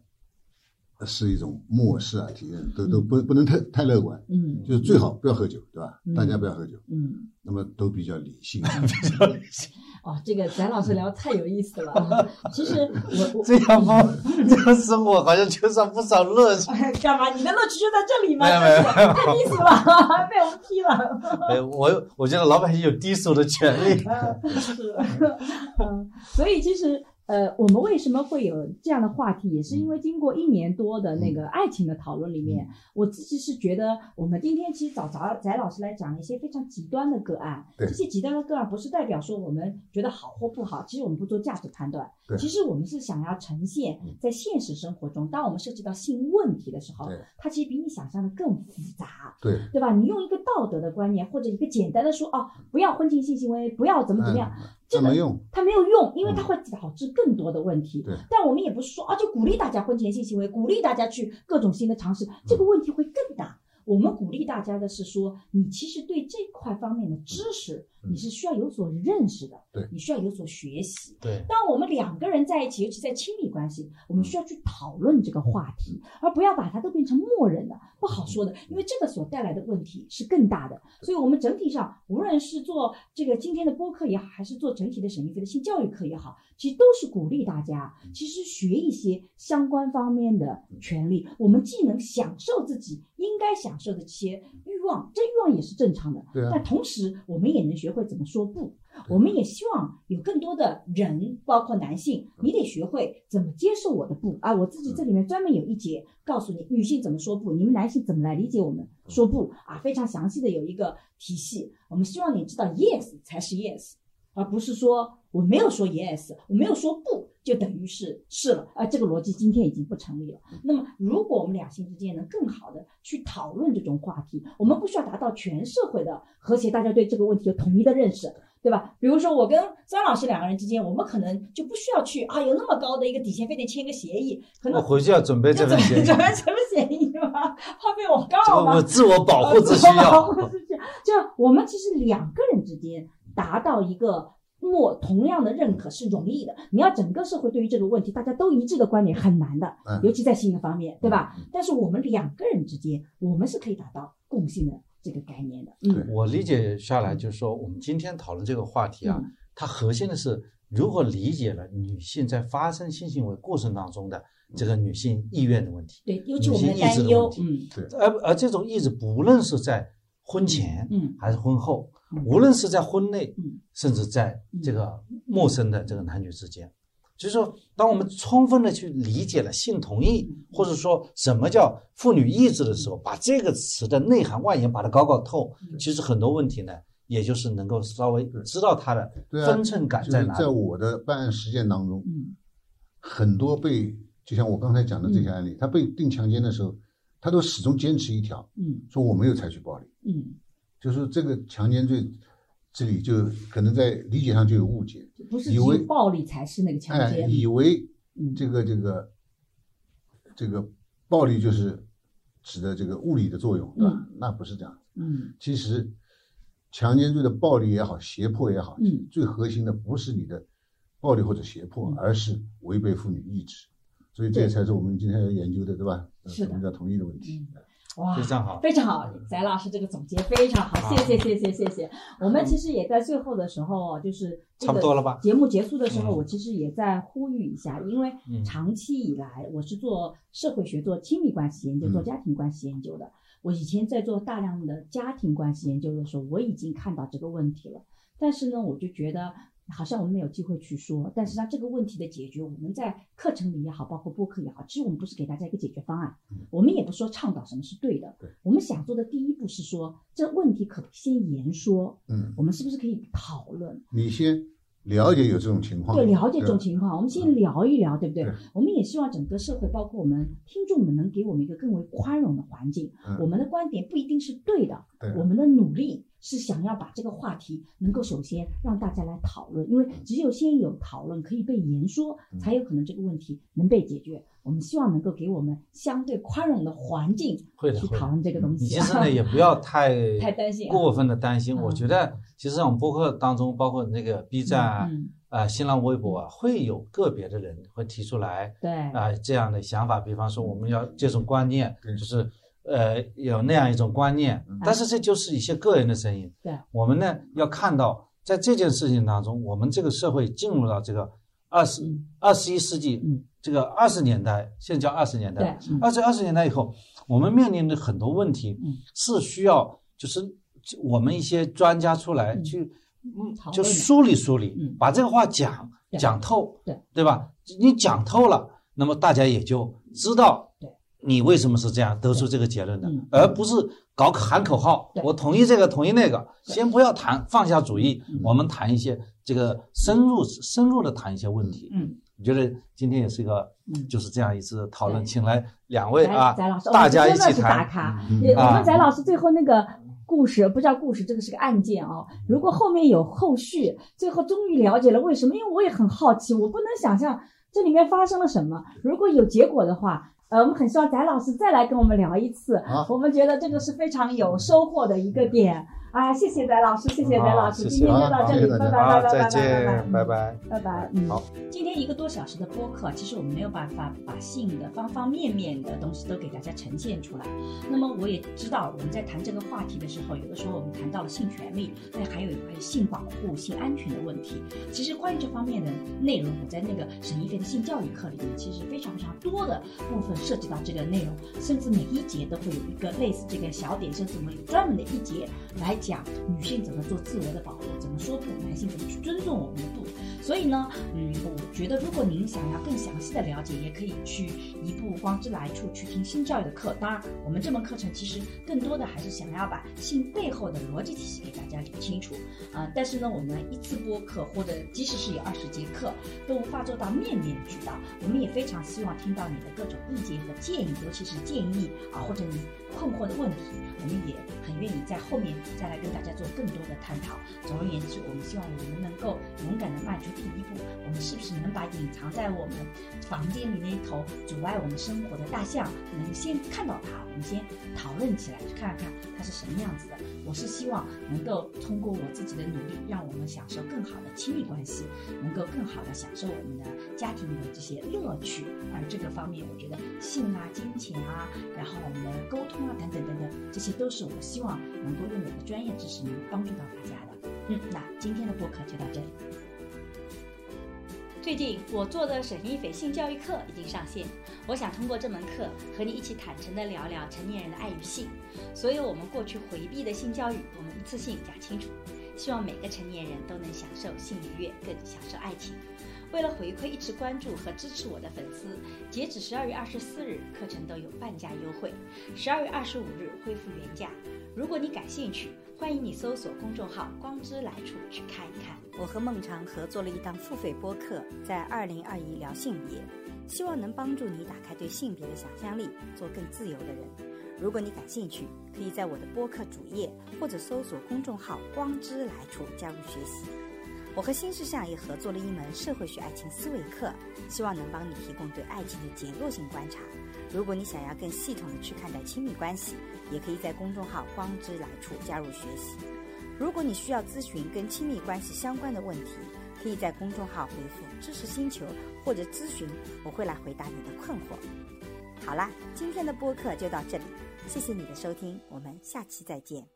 是一种漠视啊体验，都都不不能太太乐观，嗯就是最好不要喝酒，对吧嗯？大家不要喝酒，嗯。那么都比较理性 比较理性。哦，这个咱老师聊得太有意思了。啊其实我我这样不，这样生活好像缺少不少乐趣。哎干嘛？你的乐趣就在这里吗？没有没有太低俗了，被我们批了。哎，我我觉得老百姓有低俗的权利。嗯，是，嗯，所以其实呃，我们为什么会有这样的话题，也是因为经过一年多的那个爱情的讨论里面，我自己是觉得，我们今天其实找翟翟老师来讲一些非常极端的个案，这些极端的个案不是代表说我们觉得好或不好，其实我们不做价值判断，其实我们是想要呈现嗯。在现实生活中，当我们涉及到性问题的时候，它其实比你想象的更复杂，对，对吧？你用一个道德的观念或者一个简单的说哦，不要婚前性行为，不要怎么怎么样，嗯这个没用。它没有用，因为它嗯会导致更多的问题。对但我们也不是说啊，就鼓励大家婚前性行为，鼓励大家去各种新的尝试，这个问题会更大。我们鼓励大家的是说，你其实对这块方面的知识，嗯你是需要有所认识的，对。你需要有所学习。对，当我们两个人在一起，尤其在亲密关系，我们需要去讨论这个话题，而不要把它都变成默认的、不好说的，因为这个所带来的问题是更大的。所以，我们整体上，无论是做这个今天的播客也好，还是做整体的沈一飞的性教育课也好，其实都是鼓励大家，其实学一些相关方面的权利，我们既能享受自己应该享受的这些欲望，这欲望也是正常的，对啊。但同时我们也能学会怎么说不。我们也希望有更多的人，包括男性，你得学会怎么接受我的不啊！我自己这里面专门有一节告诉你女性怎么说不，你们男性怎么来理解我们说不啊，非常详细的有一个体系。我们希望你知道 yes 才是 yes，而不是说我没有说 yes，我没有说不就等于是是了啊，这个逻辑今天已经不成立了。那么，如果我们两性之间能更好的去讨论这种话题，我们不需要达到全社会的和谐，大家对这个问题有统一的认识，对吧？比如说我跟张老师两个人之间，我们可能就不需要去啊有那么高的一个底线，非得签个协议，可能我回去要准备这份协议，准备什么协议吗？怕被我告吗？自我保护自需 保。护之需要，就我们其实两个人之间达到一个默同样的认可是容易的。你要整个社会对于这个问题大家都一致的观点很难的，嗯尤其在性的方面，对吧嗯？但是我们两个人之间，我们是可以达到共性的这个概念的。嗯。我理解下来就是说，我们今天讨论这个话题啊，嗯。它核心的是如何理解了女性在发生性行为过程当中的这个女性意愿的问题，对，尤其我们的女性意志担忧，的问题。嗯。而而这种意志不论是在婚前嗯还是婚后嗯，无论是在婚内嗯，甚至在这个陌生的这个男女之间，就是说，当我们充分的去理解了性同意，嗯。或者说什么叫妇女意志的时候，把这个词的内涵外延把它搞搞透，嗯。其实很多问题呢，也就是能够稍微知道它的分寸感在哪里。在我的办案实践当中，嗯。很多被就像我刚才讲的这些案例，他被定强奸的时候，他都始终坚持一条，嗯。说我没有采取暴力，嗯，就是这个强奸罪这里就可能在理解上就有误解，不是以为暴力才是那个强哎，奸，以为嗯这个这个这个暴力就是指的这个物理的作用，对吧？那不是这样。嗯其实强奸罪的暴力也好，胁迫也好，嗯最核心的不是你的暴力或者胁迫，嗯而是违背妇女意志。所以这才是我们今天要研究的，对吧？是什么叫同意的问题？嗯，哇，非常好，非常好，翟老师这个总结非常好，谢谢谢谢谢谢。我们其实也在最后的时候，就是这个差不多了吧？节目结束的时候，嗯。我其实也在呼吁一下，因为嗯。长期以来我是做社会学、做亲密关系研究、嗯。做家庭关系研究的。我以前在做大量的家庭关系研究的时候，我已经看到这个问题了。但是呢，我就觉得好像我们没有机会去说。但是它这个问题的解决，我们在课程里也好，包括播客也好，其实我们不是给大家一个解决方案，我们也不说倡导什么是对的。对我们想做的第一步是说，这问题可不先言说，嗯，我们是不是可以讨论？你先了解有这种情况，对，了解这种情况，我们先聊一聊，对不对对？我们也希望整个社会，包括我们听众们，能给我们一个更为宽容的环境。嗯我们的观点不一定是对的，对我们的努力是想要把这个话题能够首先让大家来讨论，因为只有先有讨论，可以被言说，嗯才有可能这个问题能被解决。我们希望能够给我们相对宽容的环境会的去讨论这个东西。其实呢也不要太 太担心啊过分的担心。嗯我觉得其实我们播客当中，包括那个 B 站啊、嗯，啊新浪微博啊，会有个别的人会提出来对，啊这样的想法，比方说我们要这种观念，就是呃有那样一种观念嗯，但是这就是一些个人的声音。对，我们呢要看到，在这件事情当中，我们这个社会进入到这个二十嗯。二十一世纪嗯，这个二十年代，现在叫二十年代。对，嗯。二十二十年代以后，我们面临的很多问题嗯。是需要就是我们一些专家出来嗯。去，嗯就梳理梳理嗯，把这个话讲对。讲透，对。对吧？你讲透了，那么大家也就知道对你为什么是这样得出这个结论的嗯，而不是搞喊口号，我同意这个，同意那个，先不要谈放下主义嗯，我们谈一些这个深入深入的谈一些问题。嗯，我觉得今天也是一个嗯就是这样一次讨论，请来两位啊大家一起我们真的是打谈。卡。嗯我啊们翟老师最后那个故事，不叫故事，这个是个案件哦。如果后面有后续，最后终于了解了为什么，因为我也很好奇，我不能想象这里面发生了什么。如果有结果的话，呃，我们很希望翟老师再来跟我们聊一次。好我们觉得这个是非常有收获的一个点啊！谢谢翟老师，谢谢翟老师，今天就到这里，拜拜，拜拜拜拜再见，拜拜拜。拜拜，嗯，好。今天一个多小时的播客，其实我们没有办法把性的方方面面的东西都给大家呈现出来。那么我也知道，我们在谈这个话题的时候，有的时候我们谈到了性权利，那还有还有性保护、性安全的问题。其实关于这方面的内容，我在那个沈一飞的性教育课里面，其实非常非常多的部分涉及到这个内容，甚至每一节都会有一个类似这个小点，甚至我们有专门的一节来讲女性怎么做自我的保护，怎么说不，男性怎么去尊重我们的不。所以呢，嗯，我觉得如果您想要更详细的了解，也可以去一步光之来处去听性教育的课。当然，我们这门课程其实更多的还是想要把性背后的逻辑体系给大家理清楚。啊、但是呢，我们一次播课或者即使是有二十节课，都无法做到面面俱到。我们也非常希望听到你的各种意见和建议，尤其是建议啊，或者你困惑的问题，我们也很愿意在后面再来跟大家做更多的探讨。总而言之，我们希望我们能够勇敢的迈出第一步。我们是不是能把隐藏在我们房间里那一头阻碍我们生活的大象，能先看到它，我们先讨论起来，去看看它是什么样子的。我是希望能够通过我自己的努力，让我们享受更好的亲密关系，能够更好的享受我们的家庭里的这些乐趣。而这个方面，我觉得性啊、金钱啊，然后我们的沟通啊等等等等，这些都是我希望能够用我的专业知识能帮助到大家的。嗯，那今天的播客就到这里。最近我做的沈一斐性教育课已经上线，我想通过这门课和你一起坦诚地聊聊成年人的爱与性，所有我们过去回避的性教育，我们一次性讲清楚。希望每个成年人都能享受性愉悦，更享受爱情。为了回馈一直关注和支持我的粉丝，截止十二月二十四日，课程都有半价优惠，十二月二十五日恢复原价。如果你感兴趣，欢迎你搜索公众号“光之来处”去看一看。我和孟尝合作了一档付费播客，在二零二一聊性别，希望能帮助你打开对性别的想象力，做更自由的人。如果你感兴趣，可以在我的播客主页或者搜索公众号“光之来处”加入学习。我和新世相也合作了一门社会学爱情思维课，希望能帮你提供对爱情的结构性观察。如果你想要更系统的去看待亲密关系，也可以在公众号“光之来处”加入学习。如果你需要咨询跟亲密关系相关的问题，可以在公众号回复“知识星球”或者咨询，我会来回答你的困惑。好啦，今天的播客就到这里，谢谢你的收听，我们下期再见。